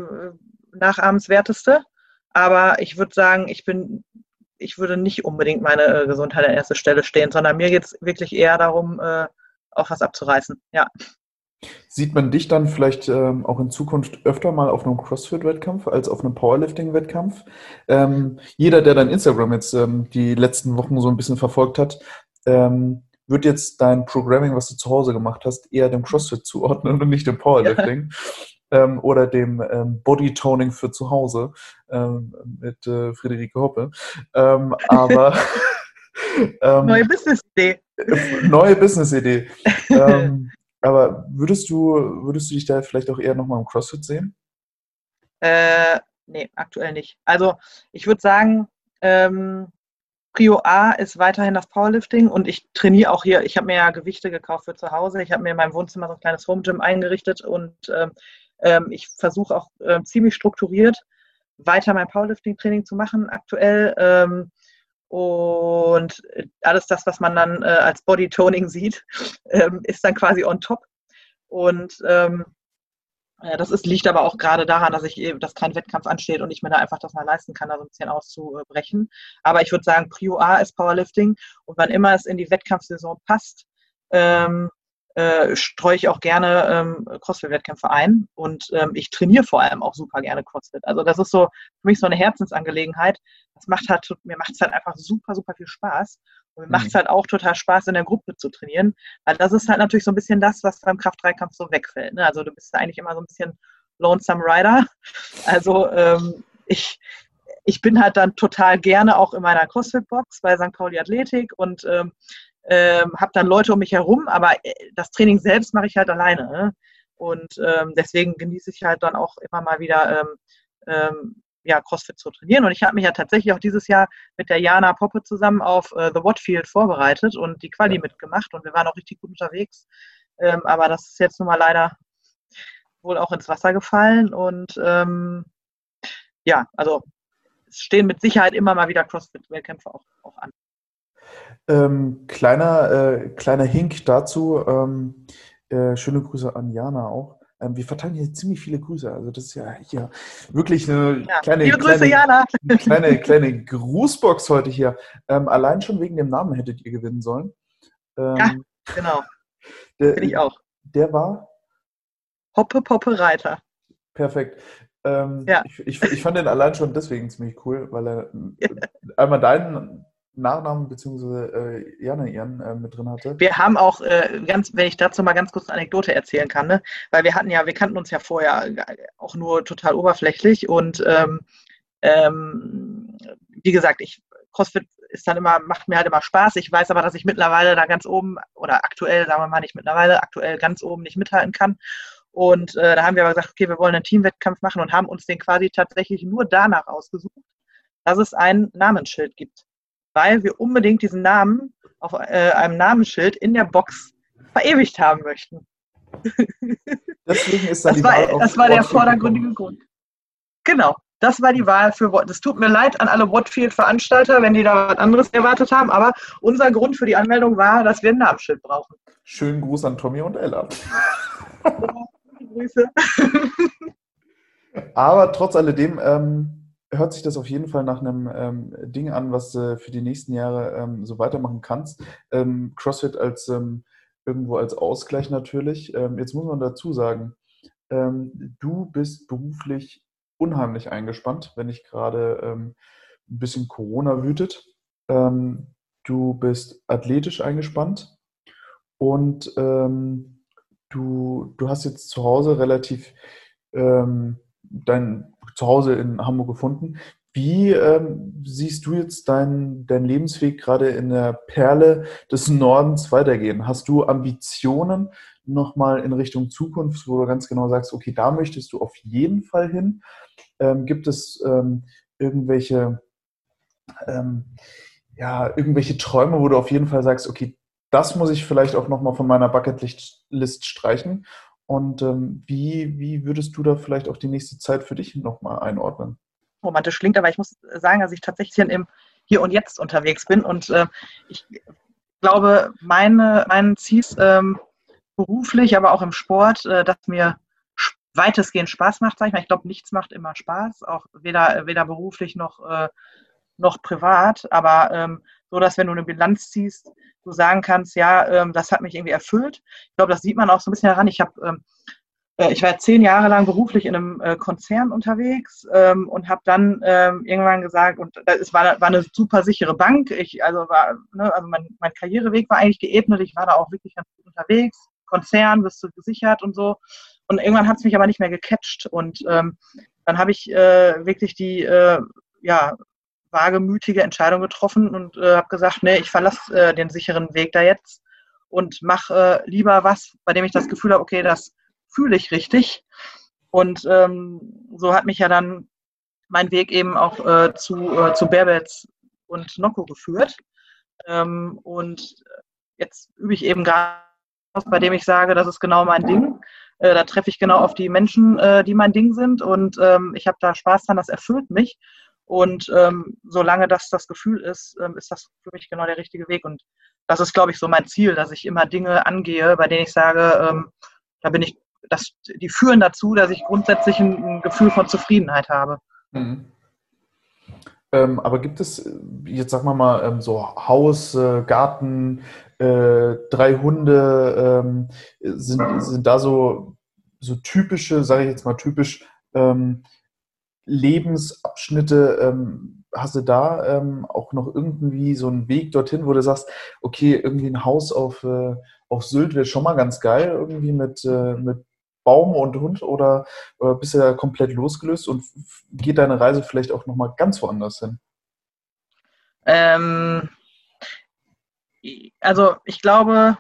nachahmenswerteste, aber ich würde sagen, ich bin, ich würde nicht unbedingt meine äh, Gesundheit an erster Stelle stehen, sondern mir geht es wirklich eher darum, äh, auch was abzureißen. Ja. Sieht man dich dann vielleicht ähm, auch in Zukunft öfter mal auf einem CrossFit-Wettkampf als auf einem Powerlifting-Wettkampf? Ähm, jeder, der dein Instagram jetzt ähm, die letzten Wochen so ein bisschen verfolgt hat, ähm, wird jetzt dein Programming, was du zu Hause gemacht hast, eher dem CrossFit zuordnen und nicht dem Powerlifting. Ja. [LAUGHS] Ähm, oder dem ähm, Bodytoning für zu Hause ähm, mit äh, Friederike Hoppe. Aber [LAUGHS] [LAUGHS] neue Business-Idee. Neue Business-Idee. Aber würdest du, würdest du dich da vielleicht auch eher nochmal im CrossFit sehen? Äh, nee, aktuell nicht. Also ich würde sagen, ähm, Prio A ist weiterhin das Powerlifting und ich trainiere auch hier. Ich habe mir ja Gewichte gekauft für zu Hause. Ich habe mir in meinem Wohnzimmer so ein kleines Home Gym eingerichtet und ähm, ähm ich versuche auch äh, ziemlich strukturiert weiter mein Powerlifting-Training zu machen aktuell. Ähm, und alles das, was man dann äh, als Bodytoning sieht, [LAUGHS] ähm, ist dann quasi on top. Und ähm, ja, das ist, liegt aber auch gerade daran, dass ich eben, dass kein Wettkampf ansteht und ich mir da einfach das mal leisten kann, da so ein bisschen auszubrechen. Aber ich würde sagen, Prio A ist Powerlifting und wann immer es in die Wettkampfsaison passt, ähm, äh, streue ich auch gerne ähm, CrossFit-Wettkämpfe ein und ähm, ich trainiere vor allem auch super gerne CrossFit. Also das ist so für mich so eine Herzensangelegenheit. Das macht halt, mir macht es halt einfach super, super viel Spaß. Und mir mhm. macht es halt auch total Spaß, in der Gruppe zu trainieren, weil das ist halt natürlich so ein bisschen das, was beim Kraft-3-Kampf so wegfällt. Ne? Also du bist eigentlich immer so ein bisschen Lonesome Rider. Also ähm, ich, ich bin halt dann total gerne auch in meiner CrossFit-Box bei St. Pauli Athletik und ähm, ähm, habe dann Leute um mich herum, aber äh, das Training selbst mache ich halt alleine. Ne? Und ähm, deswegen genieße ich halt dann auch immer mal wieder ähm, ähm, ja, CrossFit zu trainieren. Und ich habe mich ja tatsächlich auch dieses Jahr mit der Jana Poppe zusammen auf äh, The Watfield vorbereitet und die Quali mitgemacht und wir waren auch richtig gut unterwegs. Ähm, aber das ist jetzt nun mal leider wohl auch ins Wasser gefallen und ähm, ja, also es stehen mit Sicherheit immer mal wieder CrossFit-Wettkämpfe auch, auch an. Ähm, kleiner, äh, kleiner Hink dazu. Ähm, äh, schöne Grüße an Jana auch. Ähm, wir verteilen hier ziemlich viele Grüße. Also das ist ja hier wirklich eine ja, kleine, Grüße, kleine, Jana. kleine, kleine Grußbox heute hier. Ähm, allein schon wegen dem Namen hättet ihr gewinnen sollen. Ähm, ja, genau. Finde ich auch. Der war? Hoppe Poppe Reiter. Perfekt. Ähm, ja. ich, ich, ich, fand den allein schon deswegen ziemlich cool, weil er [LAUGHS] einmal deinen Nachnamen bzw. Äh, Jana ihren äh, mit drin hatte. Wir haben auch äh, ganz, wenn ich dazu mal ganz kurz eine Anekdote erzählen kann, ne? weil wir hatten ja, wir kannten uns ja vorher äh, auch nur total oberflächlich und ähm, ähm, wie gesagt, ich CrossFit ist dann immer, macht mir halt immer Spaß. Ich weiß aber, dass ich mittlerweile da ganz oben oder aktuell, sagen wir mal nicht mittlerweile, aktuell ganz oben nicht mithalten kann. Und äh, da haben wir aber gesagt, okay, wir wollen einen Teamwettkampf machen und haben uns den quasi tatsächlich nur danach ausgesucht, dass es ein Namensschild gibt weil wir unbedingt diesen Namen auf äh, einem Namensschild in der Box verewigt haben möchten. [LAUGHS] Deswegen ist dann das die war, Wahl Das war der vordergründige Grund. Genau, das war die Wahl für Watt. Es tut mir leid an alle Watfield-Veranstalter, wenn die da was anderes erwartet haben, aber unser Grund für die Anmeldung war, dass wir ein Namensschild brauchen. Schönen Gruß an Tommy und Ella. [LAUGHS] Grüße. aber trotz alledem, ähm, hört sich das auf jeden Fall nach einem ähm, Ding an, was du für die nächsten Jahre ähm, so weitermachen kannst. Ähm, CrossFit als ähm, irgendwo als Ausgleich natürlich. Ähm, jetzt muss man dazu sagen, ähm, du bist beruflich unheimlich eingespannt, wenn nicht gerade ein bisschen Corona wütet. du bist athletisch eingespannt und du, du hast jetzt zu Hause relativ dein Zuhause in Hamburg gefunden. Wie ähm, siehst du jetzt deinen dein Lebensweg gerade in der Perle des Nordens weitergehen? Hast du Ambitionen nochmal in Richtung Zukunft, wo du ganz genau sagst, okay, da möchtest du auf jeden Fall hin? Ähm, gibt es ähm, irgendwelche, ähm, ja, irgendwelche Träume, wo du auf jeden Fall sagst, okay, das muss ich vielleicht auch nochmal von meiner Bucketlist streichen? Und ähm, wie, wie würdest du da vielleicht auch die nächste Zeit für dich nochmal einordnen? Romantisch klingt, aber ich muss sagen, dass ich tatsächlich im Hier und Jetzt unterwegs bin. Und äh, ich glaube, meine, mein Ziel ist ähm, beruflich, aber auch im Sport, äh, dass mir weitestgehend Spaß macht, sag ich mal. Ich glaube, nichts macht immer Spaß, auch weder, weder beruflich noch, äh, noch privat. Aber ähm, so, dass wenn du eine Bilanz ziehst, du sagen kannst, ja, ähm, das hat mich irgendwie erfüllt. Ich glaube, das sieht man auch so ein bisschen heran. Ich habe ähm, äh, ich war zehn Jahre lang beruflich in einem äh, Konzern unterwegs ähm, und habe dann ähm, irgendwann gesagt, und es war, war eine super sichere Bank. Ich, also war, ne, also mein, mein Karriereweg war eigentlich geebnet. Ich war da auch wirklich ganz gut unterwegs. Konzern, bist du gesichert und so. Und irgendwann hat es mich aber nicht mehr gecatcht. Und ähm, dann habe ich äh, wirklich die äh, ja, wagemütige Entscheidung getroffen und äh, habe gesagt, nee, ich verlasse äh, den sicheren Weg da jetzt und mache äh, lieber was, bei dem ich das Gefühl habe, okay, das fühle ich richtig. Und ähm, so hat mich ja dann mein Weg eben auch äh, zu, äh, zu Berbets und Nocco geführt. Ähm, und jetzt übe ich eben gerade bei dem ich sage, das ist genau mein Ding. Äh, da treffe ich genau auf die Menschen, äh, die mein Ding sind und ähm, ich habe da Spaß dran, das erfüllt mich. Und ähm, solange das das Gefühl ist, ähm, ist das für mich genau der richtige Weg. Und das ist, glaube ich, so mein Ziel, dass ich immer Dinge angehe, bei denen ich sage, ähm, da bin ich, das, die führen dazu, dass ich grundsätzlich ein, ein Gefühl von Zufriedenheit habe. Mhm. Ähm, aber gibt es, jetzt sagen wir mal, ähm, so Haus, äh, Garten, äh, drei Hunde, ähm, sind, sind da so, so typische, sage ich jetzt mal typisch, Lebensabschnitte, ähm, hast du da ähm, auch noch irgendwie so einen Weg dorthin, wo du sagst, okay, irgendwie ein Haus auf, äh, auf Sylt wäre schon mal ganz geil, irgendwie mit, äh, mit Baum und Hund oder, oder bist du da komplett losgelöst und geht deine Reise vielleicht auch nochmal ganz woanders hin? Ähm, also ich glaube,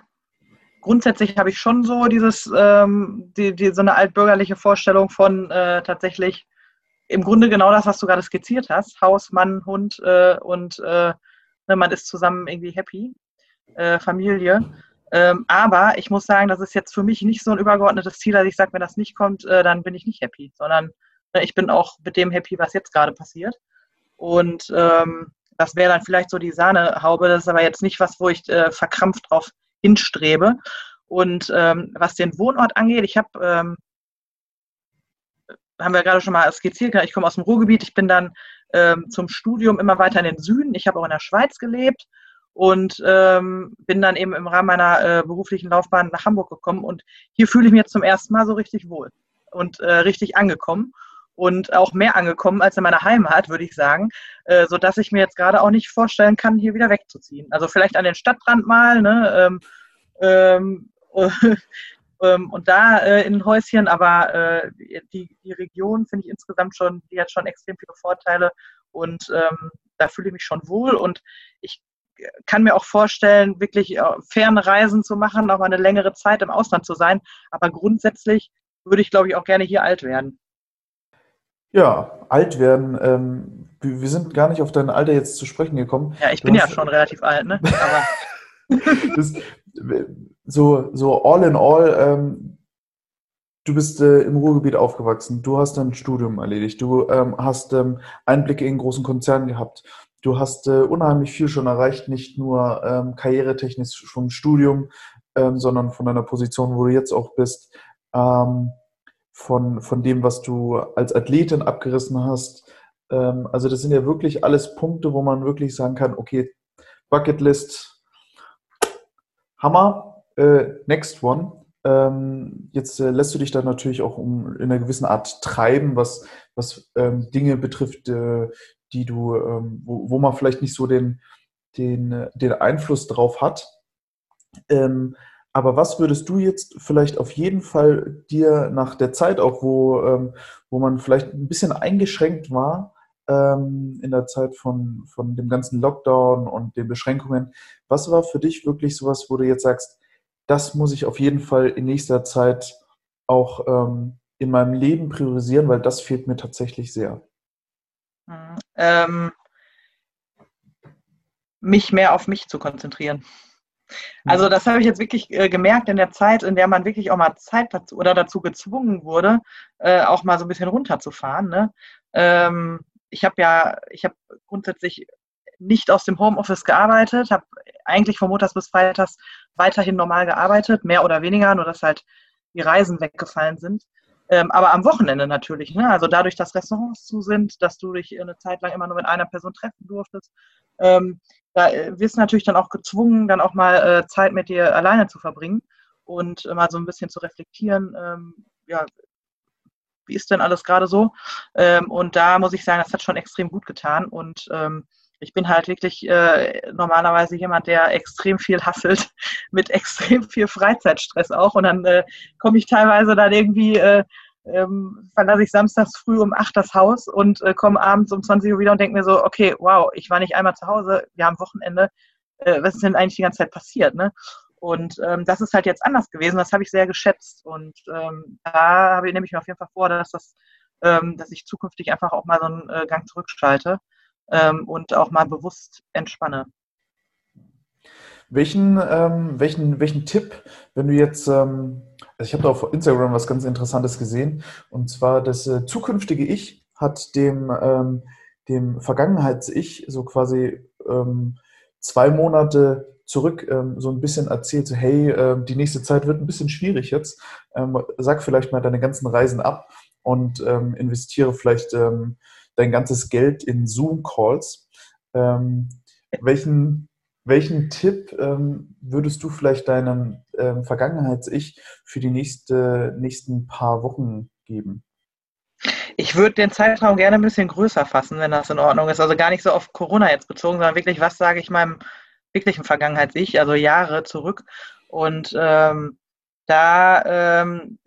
grundsätzlich habe ich schon so dieses, ähm, die, die, so eine altbürgerliche Vorstellung von äh, tatsächlich im Grunde genau das, was du gerade skizziert hast. Haus, Mann, Hund äh, und äh, ne, man ist zusammen irgendwie happy, äh, Familie. Ähm, aber ich muss sagen, das ist jetzt für mich nicht so ein übergeordnetes Ziel, dass ich sage, wenn das nicht kommt, äh, dann bin ich nicht happy, sondern äh, ich bin auch mit dem happy, was jetzt gerade passiert. Und ähm, das wäre dann vielleicht so die Sahnehaube. Das ist aber jetzt nicht was, wo ich äh, verkrampft drauf hinstrebe. Und ähm, was den Wohnort angeht, ich habe, ähm, haben wir gerade schon mal skizziert, ich komme aus dem Ruhrgebiet, ich bin dann ähm, zum Studium immer weiter in den Süden. Ich habe auch in der Schweiz gelebt und ähm, bin dann eben im Rahmen meiner äh, beruflichen Laufbahn nach Hamburg gekommen und hier fühle ich mich jetzt zum ersten Mal so richtig wohl und äh, richtig angekommen und auch mehr angekommen als in meiner Heimat, würde ich sagen, äh, so dass ich mir jetzt gerade auch nicht vorstellen kann, hier wieder wegzuziehen. Also vielleicht an den Stadtrand mal, ne, ähm, ähm, [LAUGHS] ähm und da äh, in ein Häuschen, aber äh, die, die Region finde ich insgesamt schon, die hat schon extrem viele Vorteile und ähm, da fühle ich mich schon wohl und ich kann mir auch vorstellen, wirklich äh, ferne Reisen zu machen, auch mal eine längere Zeit im Ausland zu sein. Aber grundsätzlich würde ich, glaube ich, auch gerne hier alt werden. Ja, alt werden. Ähm, wir sind gar nicht auf dein Alter jetzt zu sprechen gekommen. Ja, ich bin hast, ja schon relativ alt, ne? [LAUGHS] das, so, so all in all, ähm, du bist äh, im Ruhrgebiet aufgewachsen, du hast dein Studium erledigt, du ähm, hast ähm, Einblicke in großen Konzernen gehabt, Du hast äh, unheimlich viel schon erreicht, nicht nur ähm, karrieretechnisch vom Studium, ähm, sondern von deiner Position, wo du jetzt auch bist, ähm, von, von dem, was du als Athletin abgerissen hast. Ähm, also das sind ja wirklich alles Punkte, wo man wirklich sagen kann, okay, Bucketlist, Hammer, äh, next one. Ähm, jetzt äh, lässt du dich dann natürlich auch um, in einer gewissen Art treiben, was, was ähm, Dinge betrifft, äh, die du, ähm, wo, wo man vielleicht nicht so den, den, den Einfluss drauf hat. Ähm, aber was würdest du jetzt vielleicht auf jeden Fall dir nach der Zeit auch, wo, ähm, wo man vielleicht ein bisschen eingeschränkt war ähm, in der Zeit von, von dem ganzen Lockdown und den Beschränkungen, was war für dich wirklich sowas, wo du jetzt sagst, das muss ich auf jeden Fall in nächster Zeit auch ähm, in meinem Leben priorisieren, weil das fehlt mir tatsächlich sehr? ähm, mich mehr auf mich zu konzentrieren. Also das habe ich jetzt wirklich äh, gemerkt in der Zeit, in der man wirklich auch mal Zeit dazu oder dazu gezwungen wurde, äh, auch mal so ein bisschen runterzufahren. Ne? Ähm, ich habe ja, ich habe grundsätzlich nicht aus dem Homeoffice gearbeitet, habe eigentlich von Montags bis Freitags weiterhin normal gearbeitet, mehr oder weniger, nur dass halt die Reisen weggefallen sind. Ähm, aber am Wochenende natürlich. Ne? Also dadurch, dass Restaurants zu sind, dass du dich eine Zeit lang immer nur mit einer Person treffen durftest, ähm, da äh, wirst du natürlich dann auch gezwungen, dann auch mal äh, Zeit mit dir alleine zu verbringen und mal so ein bisschen zu reflektieren, ähm, ja, wie ist denn alles gerade so? Ähm, und da muss ich sagen, das hat schon extrem gut getan und ähm, ich bin halt wirklich äh, normalerweise jemand, der extrem viel hasselt, [LAUGHS] mit extrem viel Freizeitstress auch. Und dann äh, komme ich teilweise dann irgendwie, äh, ähm, verlasse ich samstags früh um 8 das Haus und äh, komme abends um 20 Uhr wieder und denke mir so, okay, wow, ich war nicht einmal zu Hause, wir haben Wochenende, äh, was ist denn eigentlich die ganze Zeit passiert? Ne? Und ähm, das ist halt jetzt anders gewesen, das habe ich sehr geschätzt. Und ähm, da habe ich, nehme ich mir auf jeden Fall vor, dass das, ähm, dass ich zukünftig einfach auch mal so einen äh, Gang zurückschalte ähm, und auch mal bewusst entspanne. Welchen, ähm, welchen, welchen Tipp, wenn du jetzt, ähm, also ich habe da auf Instagram was ganz Interessantes gesehen, und zwar das äh, zukünftige Ich hat dem, dem Vergangenheits-Ich so quasi zwei Monate zurück ähm, so ein bisschen erzählt, so hey, äh, die nächste Zeit wird ein bisschen schwierig jetzt, ähm, sag vielleicht mal deine ganzen Reisen ab und ähm, investiere vielleicht ähm, dein ganzes Geld in Zoom-Calls. Ähm, welchen, welchen Tipp ähm, würdest du vielleicht deinem Vergangenheits-Ich für die nächste, nächsten paar Wochen geben? Ich würde den Zeitraum gerne ein bisschen größer fassen, wenn das in Ordnung ist. Also gar nicht so auf Corona jetzt bezogen, sondern wirklich, was sage ich meinem wirklichen Vergangenheits-Ich, also Jahre zurück. Und ähm, da ähm,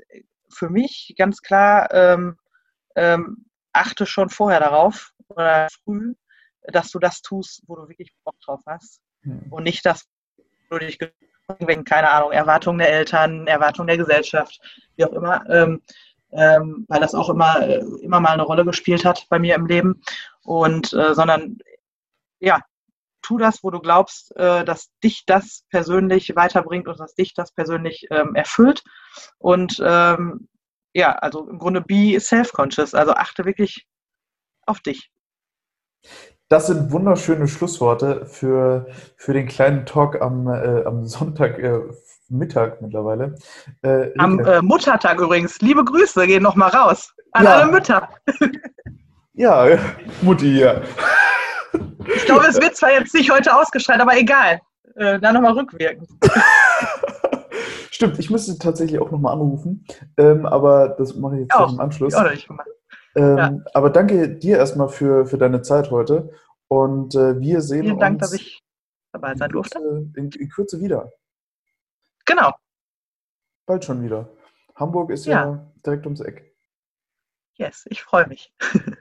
für mich ganz klar ähm, ähm achte schon vorher darauf oder früh, dass du das tust, wo du wirklich Bock drauf hast. Mhm. Und nicht, dass du dich wegen, keine Ahnung, Erwartungen der Eltern, Erwartungen der Gesellschaft, wie auch immer, ähm, ähm, weil das auch immer, äh, immer mal eine Rolle gespielt hat bei mir im Leben. Und äh, sondern ja, tu das, wo du glaubst, äh, dass dich das persönlich weiterbringt und dass dich das persönlich ähm, erfüllt. Und ähm, ja, also im Grunde be self-conscious, also achte wirklich auf dich. Das sind wunderschöne Schlussworte für, für den kleinen Talk am, äh, am Sonntag. Äh, Mittag mittlerweile. Äh, Am äh, Muttertag übrigens. Liebe Grüße gehen nochmal raus an ja. alle Mütter. ja, Mutti, ja. Ich glaube, es wird zwar jetzt nicht heute ausgestrahlt, aber egal. Äh, dann nochmal rückwirkend. [LAUGHS] Stimmt, ich müsste tatsächlich auch nochmal anrufen, ähm, aber das mache ich jetzt auch, im Anschluss. Auch nicht ähm, ja. Aber danke dir erstmal für, für deine Zeit heute und äh, wir sehen Vielen Dank, dass ich dabei sein durfte. In, in, Kürze wieder. Genau. Bald schon wieder. Hamburg ist ja, ja direkt ums Eck. Yes, ich freue mich. [LAUGHS]